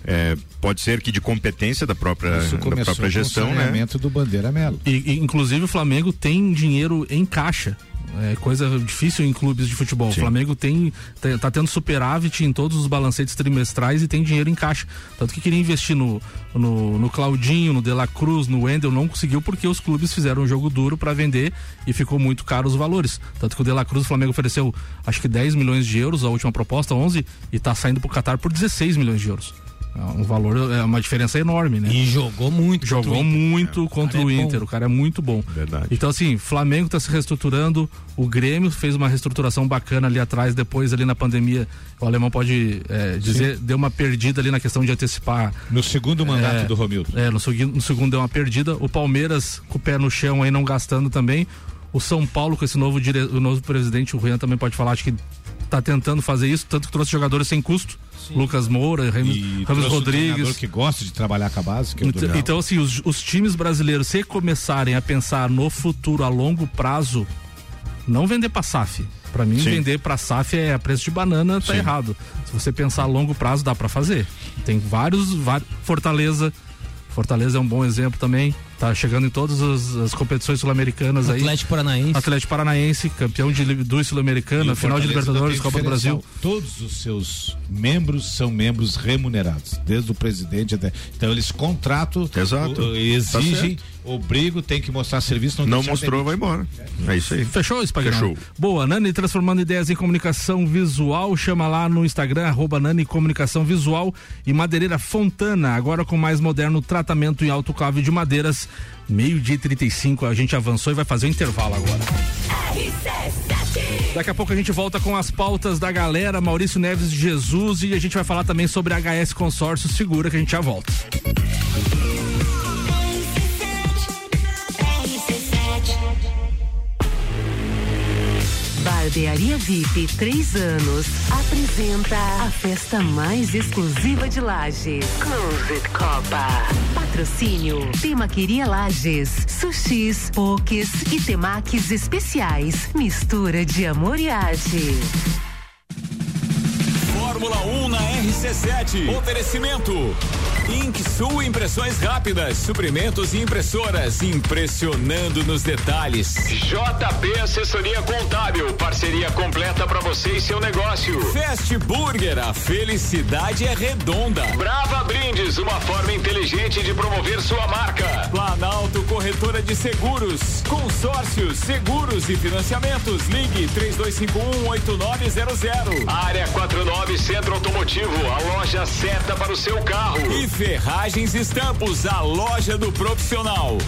é, pode ser que de competência da própria, Isso da própria com gestão, o né? do Bandeira Melo. E, e, inclusive o Flamengo tem dinheiro em caixa. É coisa difícil em clubes de futebol. Sim. O Flamengo tem tá, tendo superávit em todos os balancetes trimestrais e tem dinheiro em caixa. Tanto que queria investir no, no, no Claudinho, no De La Cruz, no Wendel, não conseguiu porque os clubes fizeram um jogo duro para vender e ficou muito caro os valores. Tanto que o De La Cruz, o Flamengo ofereceu acho que 10 milhões de euros, a última proposta, 11, e tá saindo pro Qatar por 16 milhões de euros. É um valor, é uma diferença enorme, né? E jogou muito. contra Jogou o Inter. muito contra cara o é Inter, o cara é muito bom. Verdade. Então, assim, Flamengo está se reestruturando, o Grêmio fez uma reestrutura bacana ali atrás, depois ali na pandemia, o alemão pode é, dizer, deu uma perdida ali na questão de antecipar. No segundo mandato É, do Romildo. É, no, no segundo deu uma perdida. O Palmeiras com o pé no chão aí, não gastando também. O São Paulo com esse novo, dire... o novo presidente, o Rian também pode falar, acho que tá tentando fazer isso, tanto que trouxe jogadores sem custo. Lucas Moura, Ramos, Ramos trouxe um Rodrigues. que gosta de trabalhar com a base, que é o Então, Dorival. então, assim, os, os times brasileiros, se começarem a pensar no futuro a longo prazo, não vender pra SAF. Pra mim, Sim. vender pra SAF é a preço de banana, tá Sim. errado. Se você pensar a longo prazo, dá pra fazer. Tem vários, vários. Fortaleza. Fortaleza é um bom exemplo também. Tá chegando em todas as, as competições sul-americanas aí. Atlético Paranaense. Atlético Paranaense, campeão de E Sul-Americana, final de Libertadores, Copa do Brasil. Todos os seus membros são membros remunerados, desde o presidente até. Então eles contratam, Exato. o- exigem, Tá obrigam, tem que mostrar serviço. Não, Não mostrou, vai embora. É isso aí. Fechou, Spaghetti? Fechou. Boa, Nani transformando ideias em comunicação visual. Chama lá no Instagram, arroba Nani Comunicação Visual. E Madeireira Fontana, agora com mais moderno tratamento em autoclave de madeiras. Meio-dia e 35, a gente avançou e vai fazer o intervalo agora. Daqui a pouco a gente volta com as pautas da galera, Maurício Neves de Jesus, e a gente vai falar também sobre HS Consórcio Segura, que a gente já volta. Barbearia VIP 3 anos apresenta a festa mais exclusiva de Lages. Closet Copa. Patrocínio Temaqueria Lages, sushis, pokés e temaques especiais. Mistura de amor e arte. Fórmula 1 na RC7. Oferecimento. Inksul Impressões Rápidas, suprimentos e impressoras, impressionando nos detalhes. JP Assessoria Contábil, parceria completa para você e seu negócio. Fast Burger, a felicidade é redonda. Brava Brindes, uma forma inteligente de promover sua marca. Planalto Corretora de Seguros, consórcios, seguros e financiamentos. Ligue 32518900. Área 49 Centro Automotivo, a loja certa para o seu carro. E Ferragens Estampos, a loja do profissional.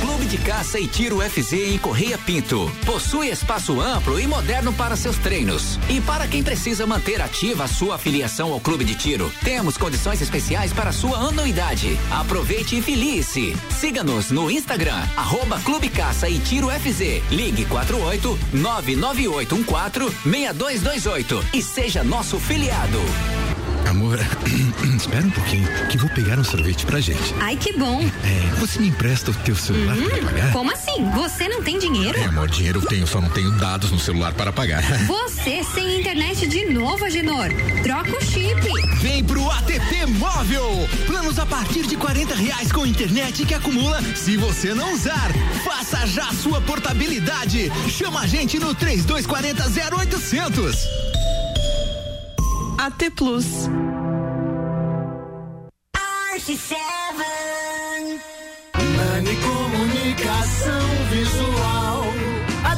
Clube de Caça e Tiro FZ em Correia Pinto. Possui espaço amplo e moderno para seus treinos. E para quem precisa manter ativa a sua afiliação ao Clube de Tiro, temos condições especiais para sua anuidade. Aproveite e filie-se. Siga-nos no Instagram, arroba Clube Caça e Tiro FZ. Ligue 48 99814 6228 e seja nosso filiado. Amor, espera um pouquinho, que vou pegar um sorvete pra gente. Ai, que bom. É, você me empresta o teu celular Hum, para pagar? como assim? Você não tem dinheiro? É, amor, dinheiro eu tenho, só não tenho dados no celular para pagar. Você sem internet de novo, Agenor. Troca o chip. Vem pro ATP Móvel. Planos a partir de 40 reais com internet que acumula se você não usar. Faça já a sua portabilidade. Chama a gente no 3240 0800. AT Plus. RC7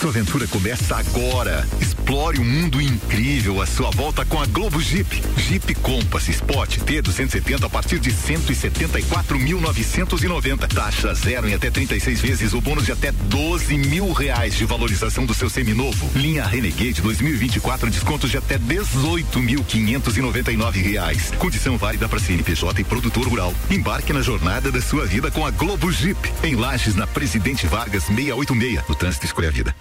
Sua aventura começa agora. Explore um mundo incrível à sua volta com a Globo Jeep. Jeep Compass Sport T270 a partir de 174.990. Taxa zero em até 36 vezes ou bônus de até 12 mil reais de valorização do seu seminovo. Linha Renegade 2024 descontos de até 18.599 reais. Condição válida para CNPJ e produtor rural. Embarque na jornada da sua vida com a Globo Jeep. Em Lages, na Presidente Vargas 686. O trânsito escolhe a vida.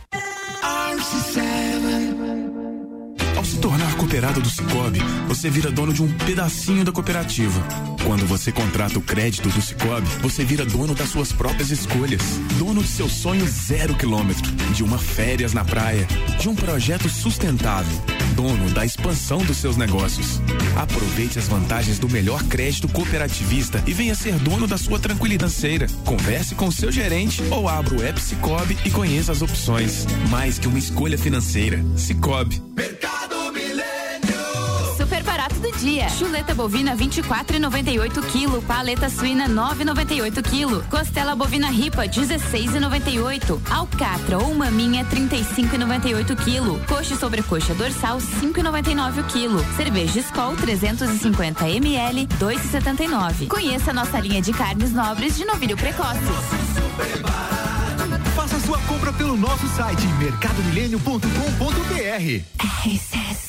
Ao se tornar cooperado do Cicobi, você vira dono de um pedacinho da cooperativa. Quando você contrata o crédito do Cicobi, você vira dono das suas próprias escolhas. Dono de seu sonho zero quilômetro, de uma férias na praia, de um projeto sustentável. Dono da expansão dos seus negócios. Aproveite as vantagens do melhor crédito cooperativista e venha ser dono da sua tranquilidade financeira. Converse com seu gerente ou abra o app Cicobi e conheça as opções. Mais que uma escolha financeira. Cicobi. Super barato do dia. Chuleta bovina 24,98 kg, paleta suína 9,98 kg, costela bovina ripa 16,98, alcatra ou maminha 35,98 kg, coxa e sobrecoxa dorsal 5,99 kg, cerveja Skol 350 ml 2,79. Conheça nossa linha de carnes nobres de novilho precoce. Faça sua compra pelo nosso site mercadomilênio.com.br.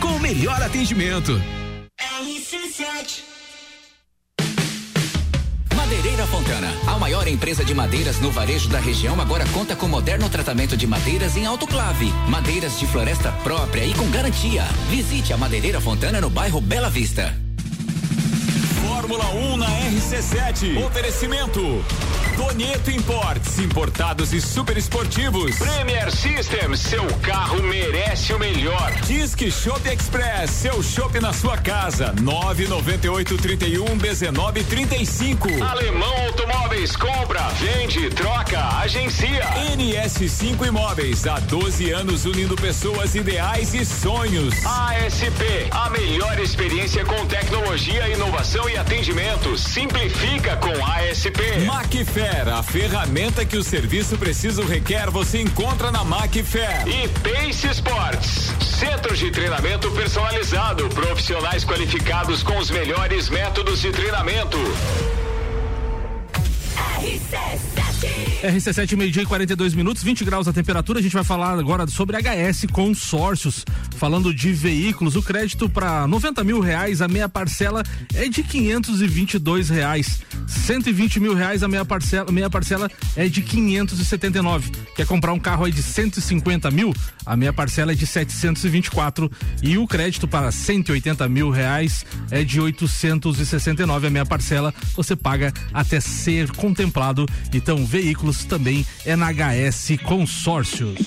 com o melhor atendimento. Madeireira Fontana, a maior empresa de madeiras no varejo da região, agora conta com moderno tratamento de madeiras em autoclave, madeiras de floresta própria e com garantia. Visite a Madeireira Fontana no bairro Bela Vista. Fórmula 1 na RC7. Oferecimento. Donieto Imports, importados e super esportivos. Premier System, seu carro merece o melhor. Disque Shop Express, seu shopping na sua casa. 998 31 19 35. Alemão Automóveis, compra, vende, troca, agencia. NS5 Imóveis, há 12 anos unindo pessoas ideais e sonhos. ASP, a melhor experiência com tecnologia, inovação e atendimento. Simplifica com ASP. Macfair, a ferramenta que o serviço preciso requer, você encontra na Macfair. E Pace Sports, centro de treinamento personalizado, profissionais qualificados com os melhores métodos de treinamento. RC7, meio-dia e 42 minutos, 20 graus a temperatura. A gente vai falar agora sobre HS Consórcios. Falando de veículos, o crédito para 90 mil reais, a meia parcela é de 522 reais. 120 mil reais, a meia parcela, meia parcela é de 579. Quer comprar um carro aí de 150 mil? A meia parcela é de 724. E o crédito para 180 mil reais é de 869. A meia parcela você paga até ser contemplado. Então, veículos também é na HS Consórcios.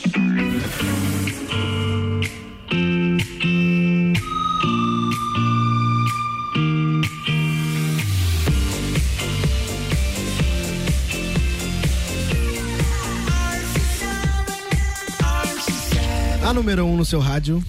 A número 1 um no seu rádio.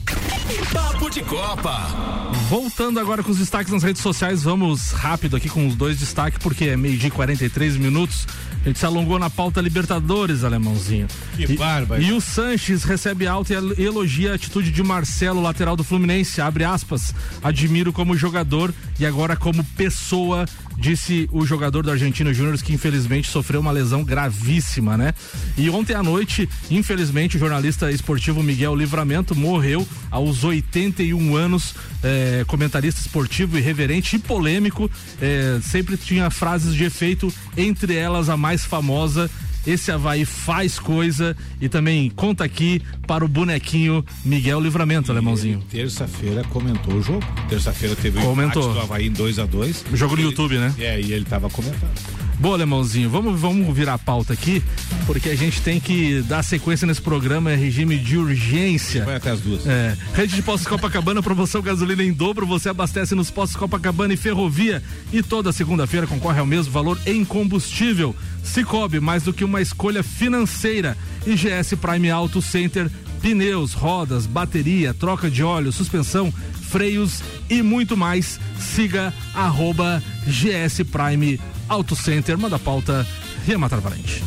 Papo de Copa. Voltando agora com os destaques nas redes sociais, vamos rápido aqui com os dois destaques, porque é meio-dia e 43 minutos. A gente se alongou na pauta Libertadores, alemãozinho. Que e, bárbaro. E o Sanches recebe alta e elogia a atitude de Marcelo, lateral do Fluminense. Abre aspas. Admiro como jogador e agora como pessoa, disse o jogador do Argentino Júnior, que infelizmente sofreu uma lesão gravíssima, né? E ontem à noite, infelizmente, o jornalista esportivo Miguel Livramento morreu aos 81 anos. É, comentarista esportivo, irreverente e polêmico. É, sempre tinha frases de efeito, entre elas a mais famosa. Esse Havaí faz coisa e também conta aqui para o bonequinho Miguel Livramento, alemãozinho. Terça-feira comentou o jogo. Terça-feira teve Comentou. o empate do Havaí em 2 a 2 Jogo no YouTube, né? É, e ele tava comentando. Boa, Alemãozinho, vamos, vamos virar a pauta aqui, porque a gente tem que dar sequência nesse programa, é regime de urgência. Vai até as duas. É. Rede de Postos Copacabana, promoção gasolina em dobro, você abastece nos postos Copacabana e Ferrovia e toda segunda-feira concorre ao mesmo valor em combustível. Cicobi, mais do que uma escolha financeira. IGS Prime Auto Center, pneus, rodas, bateria, troca de óleo, suspensão, freios e muito mais. Siga arroba GS Prime Auto Center, manda a pauta, Ria Matar Valente.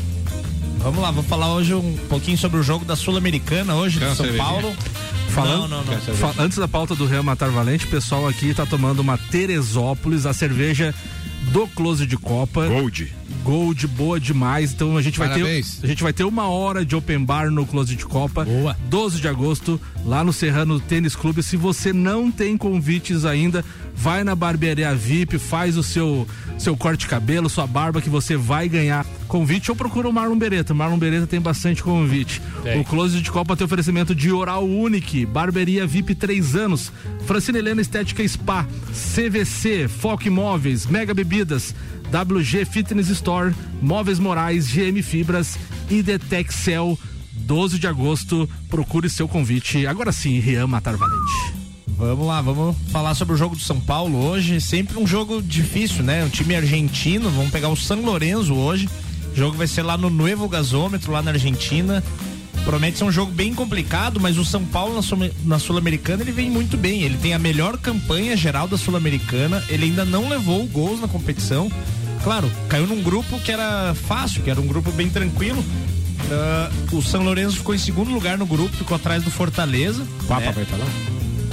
Vamos lá, vou falar hoje um pouquinho sobre o jogo da Sul-Americana hoje uma São? Paulo. Falando, Não, não, não. Fa- antes da pauta do Real Matar Valente, o pessoal aqui tá tomando uma Teresópolis, a cerveja do Close de Copa. Gold. Gold, boa demais. Então a gente vai ter a gente vai ter uma hora de open bar no Close de Copa. Boa. 12 de agosto, lá no Serrano Tênis Clube. Se você não tem convites ainda, vai na barbearia VIP, faz o seu seu corte de cabelo, sua barba que você vai ganhar convite ou procura o Marlon Beretta. O Marlon Beretta tem bastante convite. Tem. O Close de Copa tem oferecimento de Oral Unique, Barberia VIP 3 anos, Francina Helena Estética Spa, CVC, Foco Imóveis, Mega Bebidas, WG Fitness Store, Móveis Morais, GM Fibras e Detexcel. 12 de agosto, procure seu convite. Agora sim, Rian Matar Valente. Vamos lá, vamos falar sobre o jogo do São Paulo hoje. Sempre um jogo difícil, né? Um time argentino, vamos pegar o San Lorenzo hoje. O jogo vai ser lá no Nuevo Gasômetro, lá na Argentina. Promete ser um jogo bem complicado, mas o São Paulo na Sul- na Sul-Americana ele vem muito bem. Ele tem a melhor campanha geral da Sul-Americana. Ele ainda não levou gols na competição. Claro, caiu num grupo que era fácil, que era um grupo bem tranquilo. Ah, o São Lourenço ficou em segundo lugar no grupo, ficou atrás do Fortaleza. Papa vai estar lá?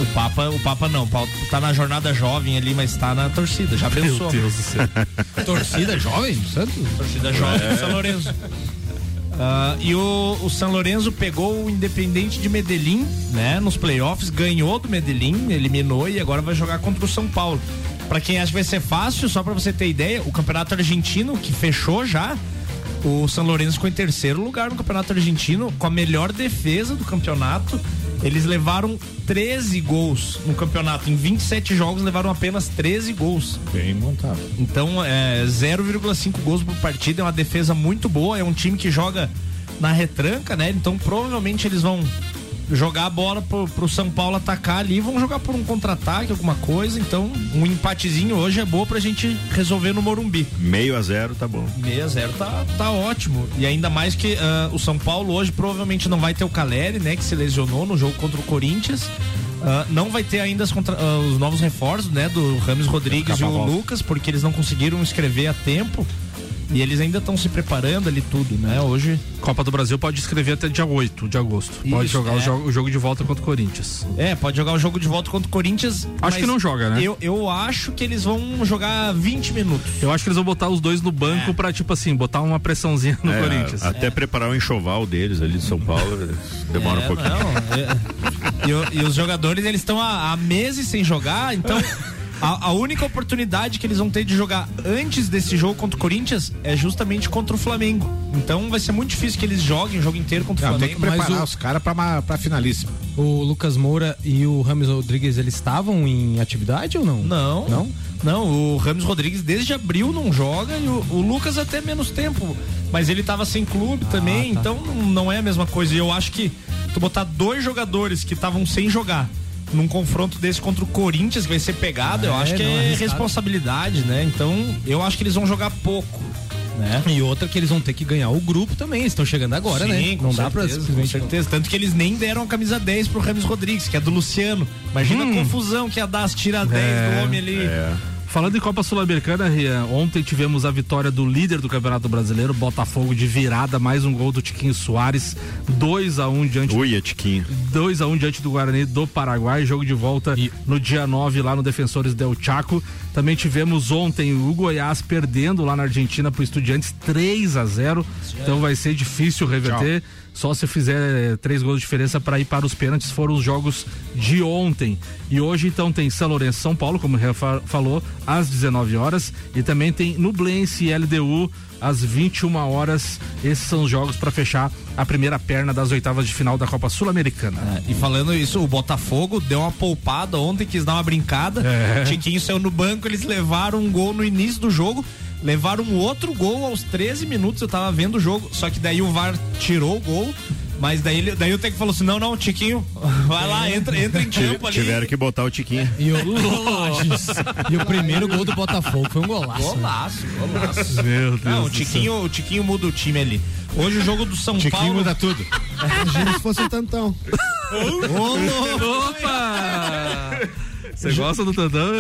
O Papa, o Papa não, o Papa tá na jornada jovem ali, mas tá na torcida, já pensou. Deus do céu. Torcida jovem, Santos? Torcida jovem É. do São Lourenço. Ah, e o, o São Lourenço pegou o Independente de Medellín, né, nos playoffs, ganhou do Medellín, eliminou e agora vai jogar contra o São Paulo. Pra quem acha que vai ser fácil, só pra você ter ideia, o Campeonato Argentino, que fechou já, o São Lourenço ficou em terceiro lugar no Campeonato Argentino, com a melhor defesa do campeonato. Eles levaram 13 gols no campeonato. Em 27 jogos, levaram apenas 13 gols. Bem montado. Então, é 0,5 gols por partida, é uma defesa muito boa. É um time que joga na retranca, né? Então, provavelmente eles vão jogar a bola pro, pro São Paulo atacar ali, vão jogar por um contra-ataque, alguma coisa. Então, um empatezinho hoje é boa pra gente resolver no Morumbi. Meio a zero, tá bom. 6 a 0 tá, tá ótimo. E ainda mais que ah, o São Paulo hoje provavelmente não vai ter o Caleri, né? Que se lesionou no jogo contra o Corinthians. Ah, não vai ter ainda contra- ah, os novos reforços, né? Do Rames Rodrigues e o. Lucas, porque eles não conseguiram escrever a tempo. E eles ainda estão se preparando ali tudo, né? Hoje. Copa do Brasil pode escrever até dia 8 de agosto. pode Isso, jogar o, é. jogo, o jogo de volta contra o Corinthians. É, pode jogar o jogo de volta contra o Corinthians. Acho que não joga, né? Eu, eu acho que eles vão jogar 20 minutos. Eu acho que eles vão botar os dois no banco pra, tipo assim, botar uma pressãozinha no É, Corinthians. Até preparar o enxoval deles ali de São Paulo demora É, um pouquinho. não, é. e, o- e os jogadores, eles estão há, há meses sem jogar, então a, a única oportunidade que eles vão ter de jogar antes desse jogo contra o Corinthians é justamente contra o Flamengo. Então vai ser muito difícil que eles joguem o jogo inteiro contra o Não, tem que Flamengo. preparar o- os caras pra, pra finalíssima. O Lucas Moura e o Rames Rodrigues, eles estavam em atividade ou não? Não. Não? Não, o Ramos Rodrigues desde abril não joga e o, o Lucas até menos tempo. Mas ele tava sem clube também, tá. então não- não é a mesma coisa. E eu acho que tu botar dois jogadores que estavam sem jogar num confronto desse contra o Corinthians, que vai ser pegado, eu É, acho que é arriscado. responsabilidade, né? Então eu acho que eles vão jogar pouco. Né? E outra que eles vão ter que ganhar o grupo também, eles estão chegando agora, né? Sim, com Não dá pra certeza, simplesmente. Com certeza. Tanto que eles nem deram a camisa 10 pro Ramos Rodrigues, que é do Luciano. Imagina a confusão que ia dar se tira 10 É, do homem ali. Falando em Copa Sul-Americana, Rian, ontem tivemos a vitória do líder do Campeonato Brasileiro, Botafogo de virada, mais um gol do Tiquinho Soares, 2 a 1 um diante Ui, é Tiquinho. 2 a 1 diante do Guarani do Paraguai, jogo de volta no dia 9 lá no Defensores del Chaco. Também tivemos ontem o Goiás perdendo lá na Argentina pro Estudiantes 3 a 0. Então vai ser difícil reverter. Só se fizer eh, três gols de diferença para ir para os pênaltis. Foram os jogos de ontem. E hoje então tem São Lourenço São Paulo, como o Real fa- falou, às 19 horas. E também tem Nublense e LDU às 21 horas. Esses são os jogos para fechar a primeira perna das oitavas de final da Copa Sul-Americana. E falando isso, o Botafogo deu uma poupada ontem, quis dar uma brincada. É. Tiquinho saiu no banco, eles levaram um gol no início do jogo. Levaram um outro gol aos 13 minutos, eu tava vendo o jogo. Só que daí o VAR tirou o gol. Mas daí, daí o Teco falou assim: não, não, Tiquinho, vai lá, entra, entra em campo ali. Tiveram que botar o Tiquinho. E o, e o primeiro gol do Botafogo foi um golaço. Golaço, golaço. Meu Deus Não, do o Tiquinho, o Tiquinho muda o time ali. Hoje o jogo do São Tiquinho Paulo. muda tudo. Imagina se fosse um tantão. Opa! Você gosta do Tantão?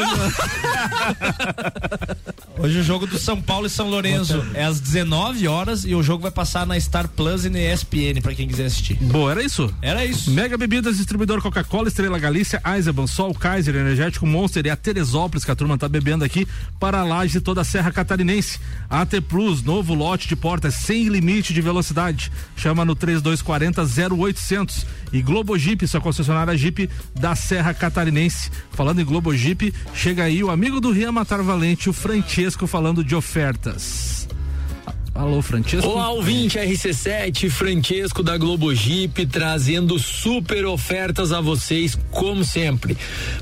Hoje o jogo do São Paulo e São Lourenço é às 19 horas e o jogo vai passar na Star Plus e na ESPN pra quem quiser assistir. Boa, era isso? Era isso. Mega Bebidas, distribuidor Coca-Cola, Estrela Galícia, Eisenbahn, Sol, Kaiser, Energético Monster e a Teresópolis, que a turma tá bebendo aqui, para a laje de toda a Serra Catarinense. AT Plus, novo lote de portas sem limite de velocidade. Chama no 3240 0800. E Globo Jeep, sua concessionária Jeep da Serra Catarinense. Falando em Globo Jeep, chega aí o amigo do Rian Matar Valente, o Francesco, falando de ofertas. Alô, Francesco. Olá, ouvinte RC7, Francesco da Globo Jeep, trazendo super ofertas a vocês, como sempre.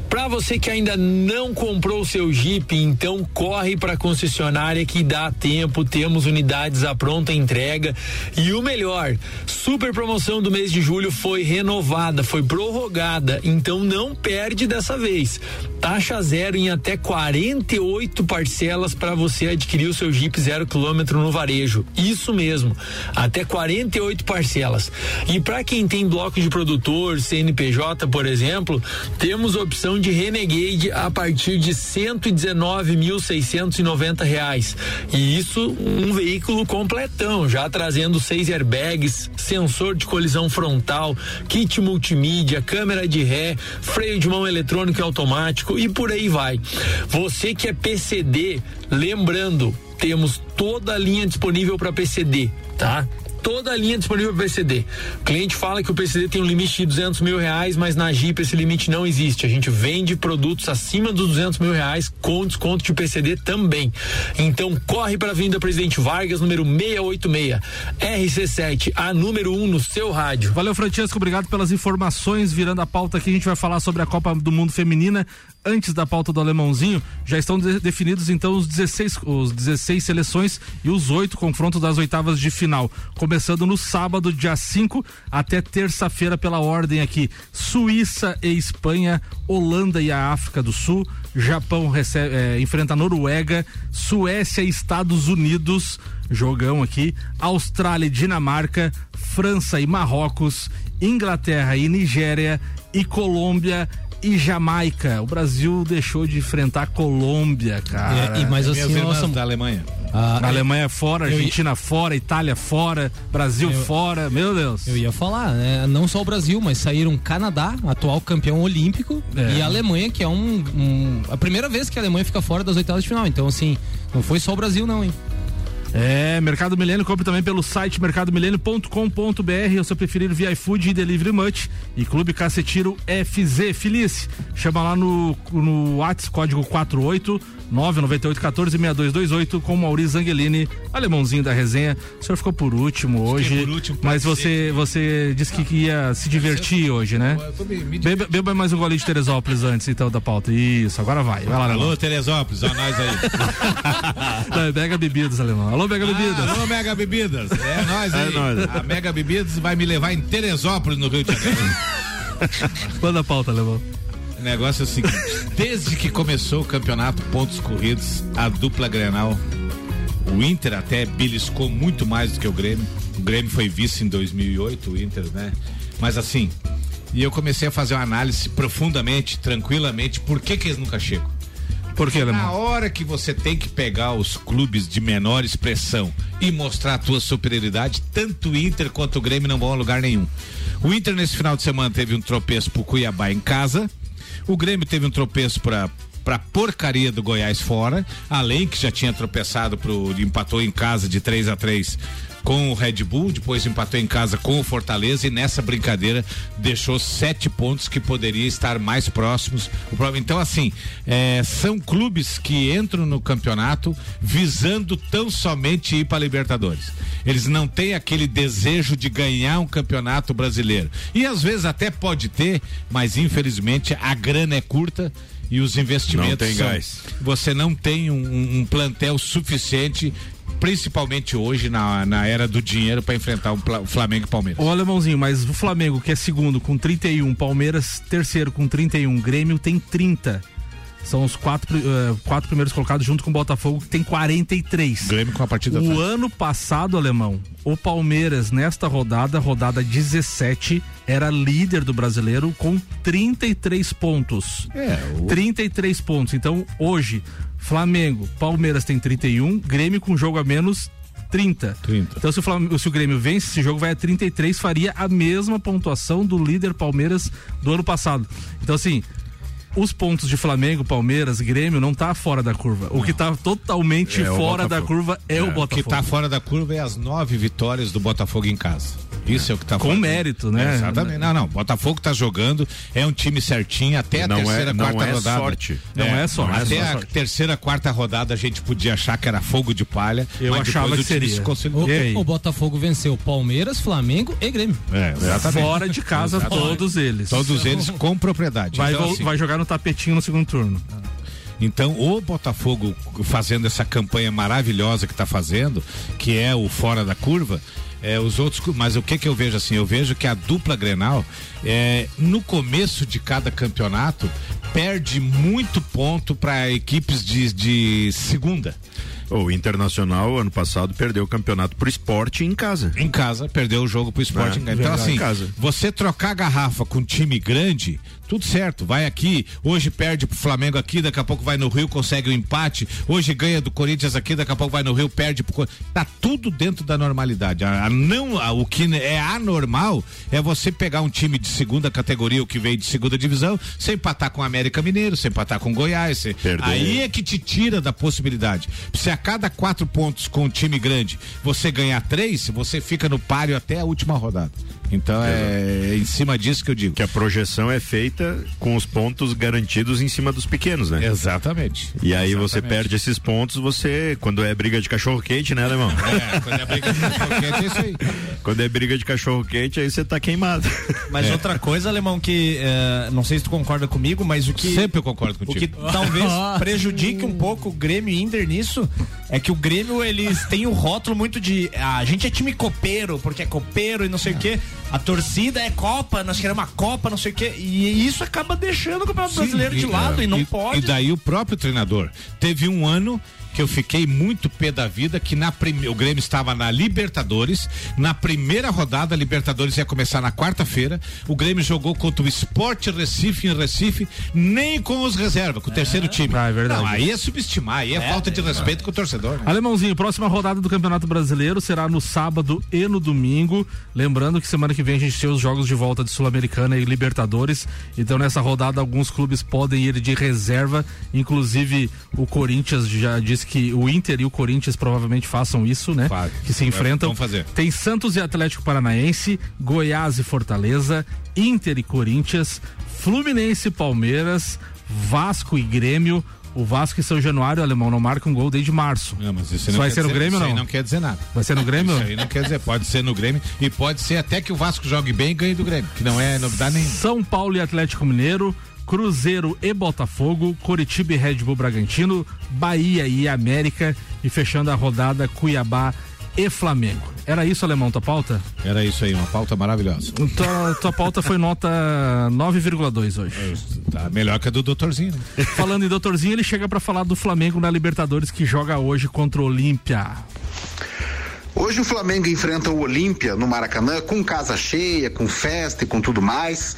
Para você que ainda não comprou o seu Jeep, então corre para a concessionária que dá tempo, temos unidades à pronta entrega. E o melhor, super promoção do mês de julho foi renovada, foi prorrogada, então não perde dessa vez. Taxa zero em até 48 parcelas para você adquirir o seu Jeep zero quilômetro no varejo. Isso mesmo, até 48 parcelas. E para quem tem bloco de produtor, CNPJ, por exemplo, temos opção de Renegade a partir de 119.690 reais. E isso um veículo completão, já trazendo seis airbags, sensor de colisão frontal, kit multimídia, câmera de ré, freio de mão eletrônico e automático e por aí vai. Você que é PCD, lembrando, temos toda a linha disponível para PCD, tá? Toda a linha disponível para PCD. O cliente fala que o PCD tem um limite de 200 mil reais, mas na Jeep esse limite não existe. A gente vende produtos acima dos 200 mil reais com desconto de PCD também. Então corre para a Vinda Presidente Vargas, número 686, RC7, a número 1 um no seu rádio. Valeu, Francesco. Obrigado pelas informações. Virando a pauta aqui, a gente vai falar sobre a Copa do Mundo Feminina antes da pauta do alemãozinho, já estão de definidos então os 16, os 16 seleções e os oito confrontos das oitavas de final. Começando no sábado, dia 5, até terça-feira, pela ordem aqui: Suíça e Espanha, Holanda e a África do Sul, Japão recebe, é, enfrenta a Noruega, Suécia e Estados Unidos, jogão aqui, Austrália e Dinamarca, França e Marrocos, Inglaterra e Nigéria e Colômbia e Jamaica. O Brasil deixou de enfrentar a Colômbia, cara. É, e mais assim, nossa, da Alemanha. A Alemanha fora, Argentina ia... fora, Itália fora, Brasil eu... fora, meu Deus. Eu ia falar, né? Não só o Brasil, mas saíram Canadá, atual campeão olímpico, é. e a Alemanha, que é um, um, A primeira vez que a Alemanha fica fora das oitavas de final. Então, assim, não foi só o Brasil, não, hein? É, Mercado Milênio, compre também pelo site mercadomilênio.com.br, ou seu preferido via iFood e Delivery Much e Clube Cacetiro FZ. Felice, chama lá no, no WhatsApp, código 48 998146228 com o Maurício Zangelini, alemãozinho da resenha. O senhor ficou por último hoje, por último, mas você você disse que ia se divertir hoje, né? Beba, beba, mais um golinho de Teresópolis antes então da pauta. Isso, agora vai. vai lá, Alô, Teresópolis, ó nós aí. Não, Mega Bebidas, alemão. Alô, Mega ah, Bebidas. Alô, Mega Bebidas. É nós aí. É nóis. A Mega Bebidas vai me levar em Teresópolis, no Rio de Janeiro. Manda a pauta, alemão. O negócio é o seguinte: desde que começou o campeonato pontos corridos, a dupla Grenal, o Inter até beliscou muito mais do que o Grêmio. O Grêmio foi vice em 2008, o Inter, né? Mas assim, e eu comecei a fazer uma análise profundamente, tranquilamente, por que que eles nunca chegam? Porque na hora que você tem que pegar os clubes de menor expressão e mostrar a tua superioridade, tanto o Inter quanto o Grêmio não vão a lugar nenhum. O Inter nesse final de semana teve um tropeço pro Cuiabá em casa, o Grêmio teve um tropeço para pra porcaria do Goiás fora, além que já tinha tropeçado pro empatou em casa de 3 a 3 com o Red Bull, depois empatou em casa com o Fortaleza e nessa brincadeira deixou sete pontos que poderia estar mais próximos. Então, assim, é, são clubes que entram no campeonato visando tão somente ir para Libertadores. Eles não têm aquele desejo de ganhar um campeonato brasileiro. E às vezes até pode ter, mas infelizmente a grana é curta e os investimentos. Não tem são, gás. Você não tem um, um plantel suficiente principalmente hoje na, na era do dinheiro para enfrentar o Flamengo e Palmeiras. Ô alemãozinho, mas o Flamengo que é segundo com 31, Palmeiras terceiro com 31, Grêmio tem 30. São os quatro, eh, quatro primeiros colocados junto com o Botafogo, que tem 43. Grêmio com a partida O ano passado, alemão, o Palmeiras, nesta rodada, rodada 17, era líder do brasileiro com 33 pontos. É, o... 33 pontos. Então, hoje, Flamengo, Palmeiras tem 31, Grêmio com jogo a menos 30. 30. Então, se o, Flamengo, se o Grêmio vence, esse jogo vai a 33, faria a mesma pontuação do líder Palmeiras do ano passado. Então, assim, os pontos de Flamengo, Palmeiras, Grêmio não tá fora da curva. O que tá totalmente É o fora da curva é, o O Botafogo. que tá fora da curva é as nove vitórias do Botafogo em casa. Isso é o que tá Com mérito, né? É, exatamente. Não, não. Botafogo tá jogando, é um time certinho até a Não é- terceira, não quarta é rodada. sorte. Não é sorte. Até Não é a sorte. terceira, quarta rodada a gente podia achar que era fogo de palha. Eu mas achava que seria. se. O, o Botafogo venceu Palmeiras, Flamengo e Grêmio. É, exatamente. Fora de casa, Exatamente. todos eles. Todos eles com propriedade. Vai, Então, assim, vai jogar no tapetinho no segundo turno. Então, o Botafogo fazendo essa campanha maravilhosa que está fazendo, que é o fora da curva, é, os outros, mas o que que eu vejo assim? Eu vejo que a dupla Grenal, é, no começo de cada campeonato, perde muito ponto para equipes de, de segunda. O Internacional, ano passado, perdeu o campeonato pro esporte em casa. Em casa, perdeu o jogo pro esporte É, em casa. Então, assim, casa. você trocar a garrafa com um time grande, tudo certo. Vai aqui, hoje perde pro Flamengo aqui, daqui a pouco vai no Rio, consegue o empate. Hoje ganha do Corinthians aqui, daqui a pouco vai no Rio, perde pro Corinthians. Tá tudo dentro da normalidade. A, a não, a- o que é anormal é você pegar um time de segunda categoria, o que veio de segunda divisão, sem empatar com o América Mineiro, sem empatar com o Goiás. sem- Aí é que te tira da possibilidade. Se a cada quatro pontos com um time grande você ganhar três, você fica no páreo até a última rodada. Então é em cima disso que eu digo. Que a projeção é feita com os pontos garantidos em cima dos pequenos, né? Exatamente. E aí você Exatamente. perde esses pontos, você. Quando é briga de cachorro quente, né, alemão? É, quando é briga de cachorro quente, é isso aí. Quando é briga de cachorro quente, aí você tá queimado. Mas É. outra coisa, Alemão, que eh, não sei se tu concorda comigo, mas o que. Sempre eu concordo O contigo. que talvez prejudique um pouco o Grêmio e Inter nisso é que o Grêmio, eles têm o rótulo muito de. ah, a gente é time copeiro, porque é copeiro e não sei o quê. A torcida é Copa, nós queremos uma Copa, não sei o quê. E isso acaba deixando o Campeonato Brasileiro de lado e não pode. E daí o próprio treinador. Teve um ano que eu fiquei muito pé da vida que na prime... o Grêmio estava na Libertadores, na primeira rodada a Libertadores ia começar na quarta-feira, o Grêmio jogou contra o Sport Recife em Recife, nem com os reservas, com o terceiro time. Ah, é verdade. Não, aí é subestimar, aí é, falta de respeito com o torcedor. né? Alemãozinho, próxima rodada do Campeonato Brasileiro será no sábado e no domingo. Lembrando que semana que vem a gente tem os jogos de volta de Sul-Americana e Libertadores. Então nessa rodada alguns clubes podem ir de reserva. Inclusive o Corinthians já disse que o Inter e o Corinthians provavelmente façam isso, né? Faz. Que se enfrentam. Vamos fazer. Tem Santos e Atlético Paranaense, Goiás e Fortaleza, Inter e Corinthians, Fluminense e Palmeiras, Vasco e Grêmio. O Vasco e São Januário, alemão, não marca um gol desde março. Não, mas isso Isso não vai quer ser no dizer- Grêmio ou isso aí não? não quer dizer nada. Vai ser no Grêmio? Isso aí não quer dizer, pode ser no Grêmio e pode ser até que o Vasco jogue bem e ganhe do Grêmio, que não é novidade nenhuma. São Paulo e Atlético Mineiro, Cruzeiro e Botafogo, Coritiba e Red Bull Bragantino, Bahia e América e fechando a rodada Cuiabá e Flamengo. Era isso, Alemão, tua pauta? Era isso aí, uma pauta maravilhosa. Tua, tua pauta foi nota 9,2 hoje. Tá melhor que a do doutorzinho, né? Falando em doutorzinho, ele chega pra falar do Flamengo na Libertadores que joga hoje contra o Olímpia. Hoje o Flamengo enfrenta o Olímpia no Maracanã com casa cheia, com festa e com tudo mais,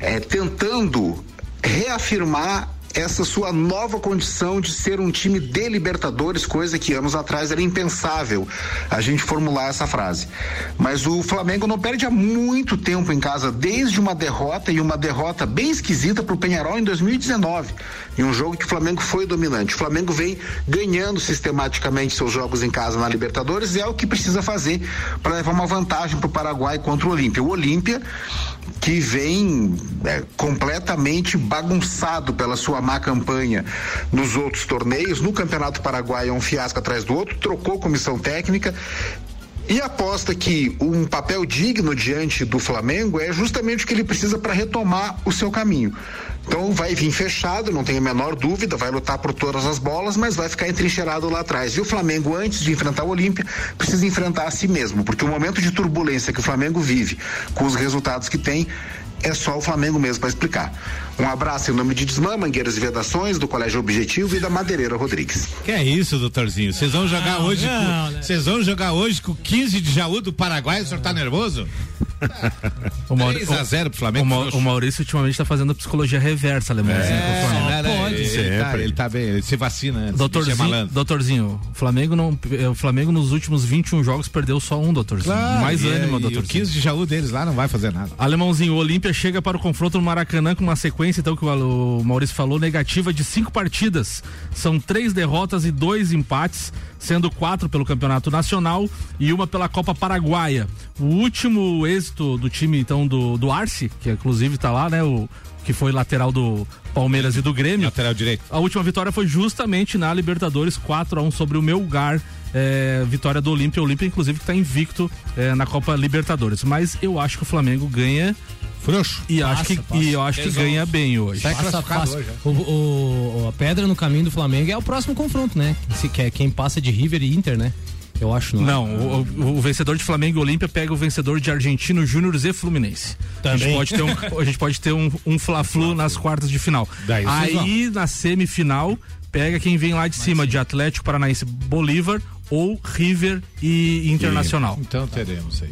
é, tentando reafirmar essa sua nova condição de ser um time de Libertadores, coisa que anos atrás era impensável a gente formular essa frase. Mas o Flamengo não perde há muito tempo em casa, desde uma derrota e uma derrota bem esquisita para o Penharol em 2019, em um jogo que o Flamengo foi dominante. O Flamengo vem ganhando sistematicamente seus jogos em casa na Libertadores e é o que precisa fazer para levar uma vantagem para o Paraguai contra o Olímpia. O Olímpia que vem é, completamente bagunçado pela sua má campanha nos outros torneios. No Campeonato Paraguai é um fiasco atrás do outro, trocou comissão técnica. E aposta que um papel digno diante do Flamengo é justamente o que ele precisa para retomar o seu caminho. Então vai vir fechado, não tenho a menor dúvida, vai lutar por todas as bolas, mas vai ficar entrincheirado lá atrás. E o Flamengo, antes de enfrentar o Olímpia, precisa enfrentar a si mesmo, porque o momento de turbulência que o Flamengo vive, com os resultados que tem, é só o Flamengo mesmo para explicar. Um abraço em nome de Desmã, Mangueiras e Vedações, do Colégio Objetivo e da Madeireira Rodrigues. Que é isso, doutorzinho? Vocês vão jogar hoje né? Vocês vão jogar hoje com 15 de Jaú do Paraguai, o senhor tá nervoso? O, Mauri- 3 a 0 pro Flamengo. o, Mau- o Maurício ultimamente tá fazendo psicologia reversa, alemãozinho. É, né, né, ele, ele tá, ele tá bem, ele se vacina antes. bicho é Doutorzinho, malandro. doutorzinho, o Flamengo não, o Flamengo nos últimos 21 jogos perdeu só um, doutorzinho. Claro, Mais e é- ânimo, e o doutorzinho. 15 de Jaú deles lá não vai fazer nada. Alemãozinho, o Olímpia chega para o confronto no Maracanã com uma sequência, então, que o, o Maurício falou, negativa de cinco partidas. São três derrotas e dois empates, sendo quatro pelo Campeonato Nacional e uma pela Copa Paraguaia. O último êxito do time, então, do, do Arce, que inclusive está lá, né? O, que foi lateral do Palmeiras e do Grêmio. Lateral direito. A última vitória foi justamente na Libertadores, 4 a 1 sobre o Melgar. É, vitória do Olímpia, o Olímpia inclusive que está invicto é, na Copa Libertadores. Mas eu acho que o Flamengo ganha frouxo e acho Passa, que passa. e eu acho que Resolve. ganha bem hoje. Passa fácil. O, o- a pedra no caminho do Flamengo é o próximo confronto, né? Se, que é quem passa de River e Inter, né? Eu acho não. é? Não, o, o- o vencedor de Flamengo e Olímpia pega o vencedor de Argentino Júnior e Fluminense. A gente Também. pode ter um, a gente pode ter um, um Fla-Flu nas quartas de final. Daí Aí na semifinal pega quem vem lá de cima de Atlético Paranaense Bolívar ou River e Internacional. Então teremos aí.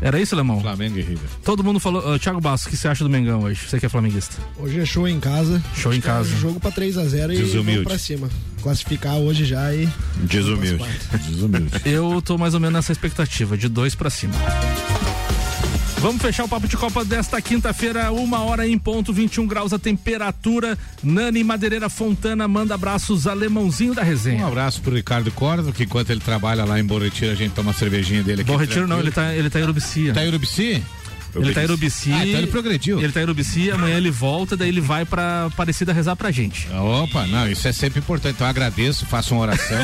Era isso, Lemão? Flamengo e River. Todo mundo falou. Uh, Thiago Bastos, o que você acha do Mengão hoje? Você que é flamenguista. Hoje é show em casa. Show em é casa. jogo pra 3x0 e Desumilde. vamos pra cima. Classificar hoje já e. Desumilde. Desumilde. Eu tô mais ou menos nessa expectativa, de dois pra cima. Vamos fechar o papo de Copa desta quinta-feira, uma hora em ponto, 21 graus a temperatura. Nani Madeireira Fontana manda abraços alemãozinho da resenha. Um abraço pro Ricardo Cordo, que enquanto ele trabalha lá em Bom Retiro, a gente toma uma cervejinha dele aqui. Bom Retiro não, ele tá, ele tá em Urubici. Tá em Urubici? Ele tá em Urubici. Ah, então ele progrediu. Ele tá em Urubici, amanhã ele volta, daí ele vai pra Aparecida rezar pra gente. Opa, não, isso é sempre importante. Então eu agradeço, faço uma oração.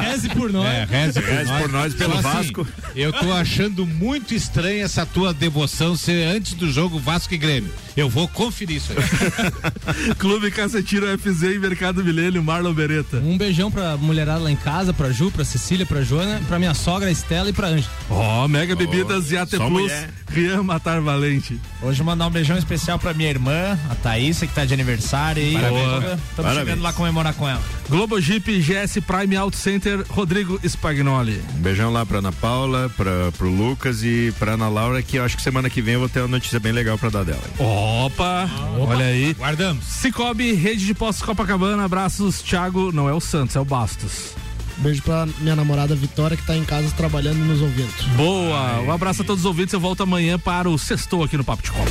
Reze por nós. É, reze por Reze nós. por nós, pelo Só assim, Vasco. eu tô achando muito estranha essa tua devoção ser antes do jogo Vasco e Grêmio. Eu vou conferir isso aí. Clube Cacetiro FZ e Mercado Milênio, Marlon Beretta. Um beijão pra mulherada lá em casa, pra Ju, pra Cecília, pra Joana, pra minha sogra Estela e pra Ângela. Ó, Mega Bebidas e AT só Plus, mulher. Rian Matar Valente. Hoje mandar um beijão especial pra minha irmã, a Thaísa, que tá de aniversário aí. Parabéns. Estamos Parabéns. chegando lá comemorar com ela. Globo Jeep, GS Prime Auto Center, Rodrigo Spagnoli. Um beijão lá pra Ana Paula, pra, pro Lucas e pra Ana Laura, que eu acho que semana que vem eu vou ter uma notícia bem legal pra dar dela. Opa, olha aí. Guardamos. Cicobi, Rede de Postos Copacabana, abraços, Thiago, não é o Santos, é o Bastos. Beijo pra minha namorada Vitória, que tá em casa trabalhando nos ouvindo. Boa, um abraço a todos os ouvintes, eu volto amanhã para o Sextou aqui no Papo de Copa.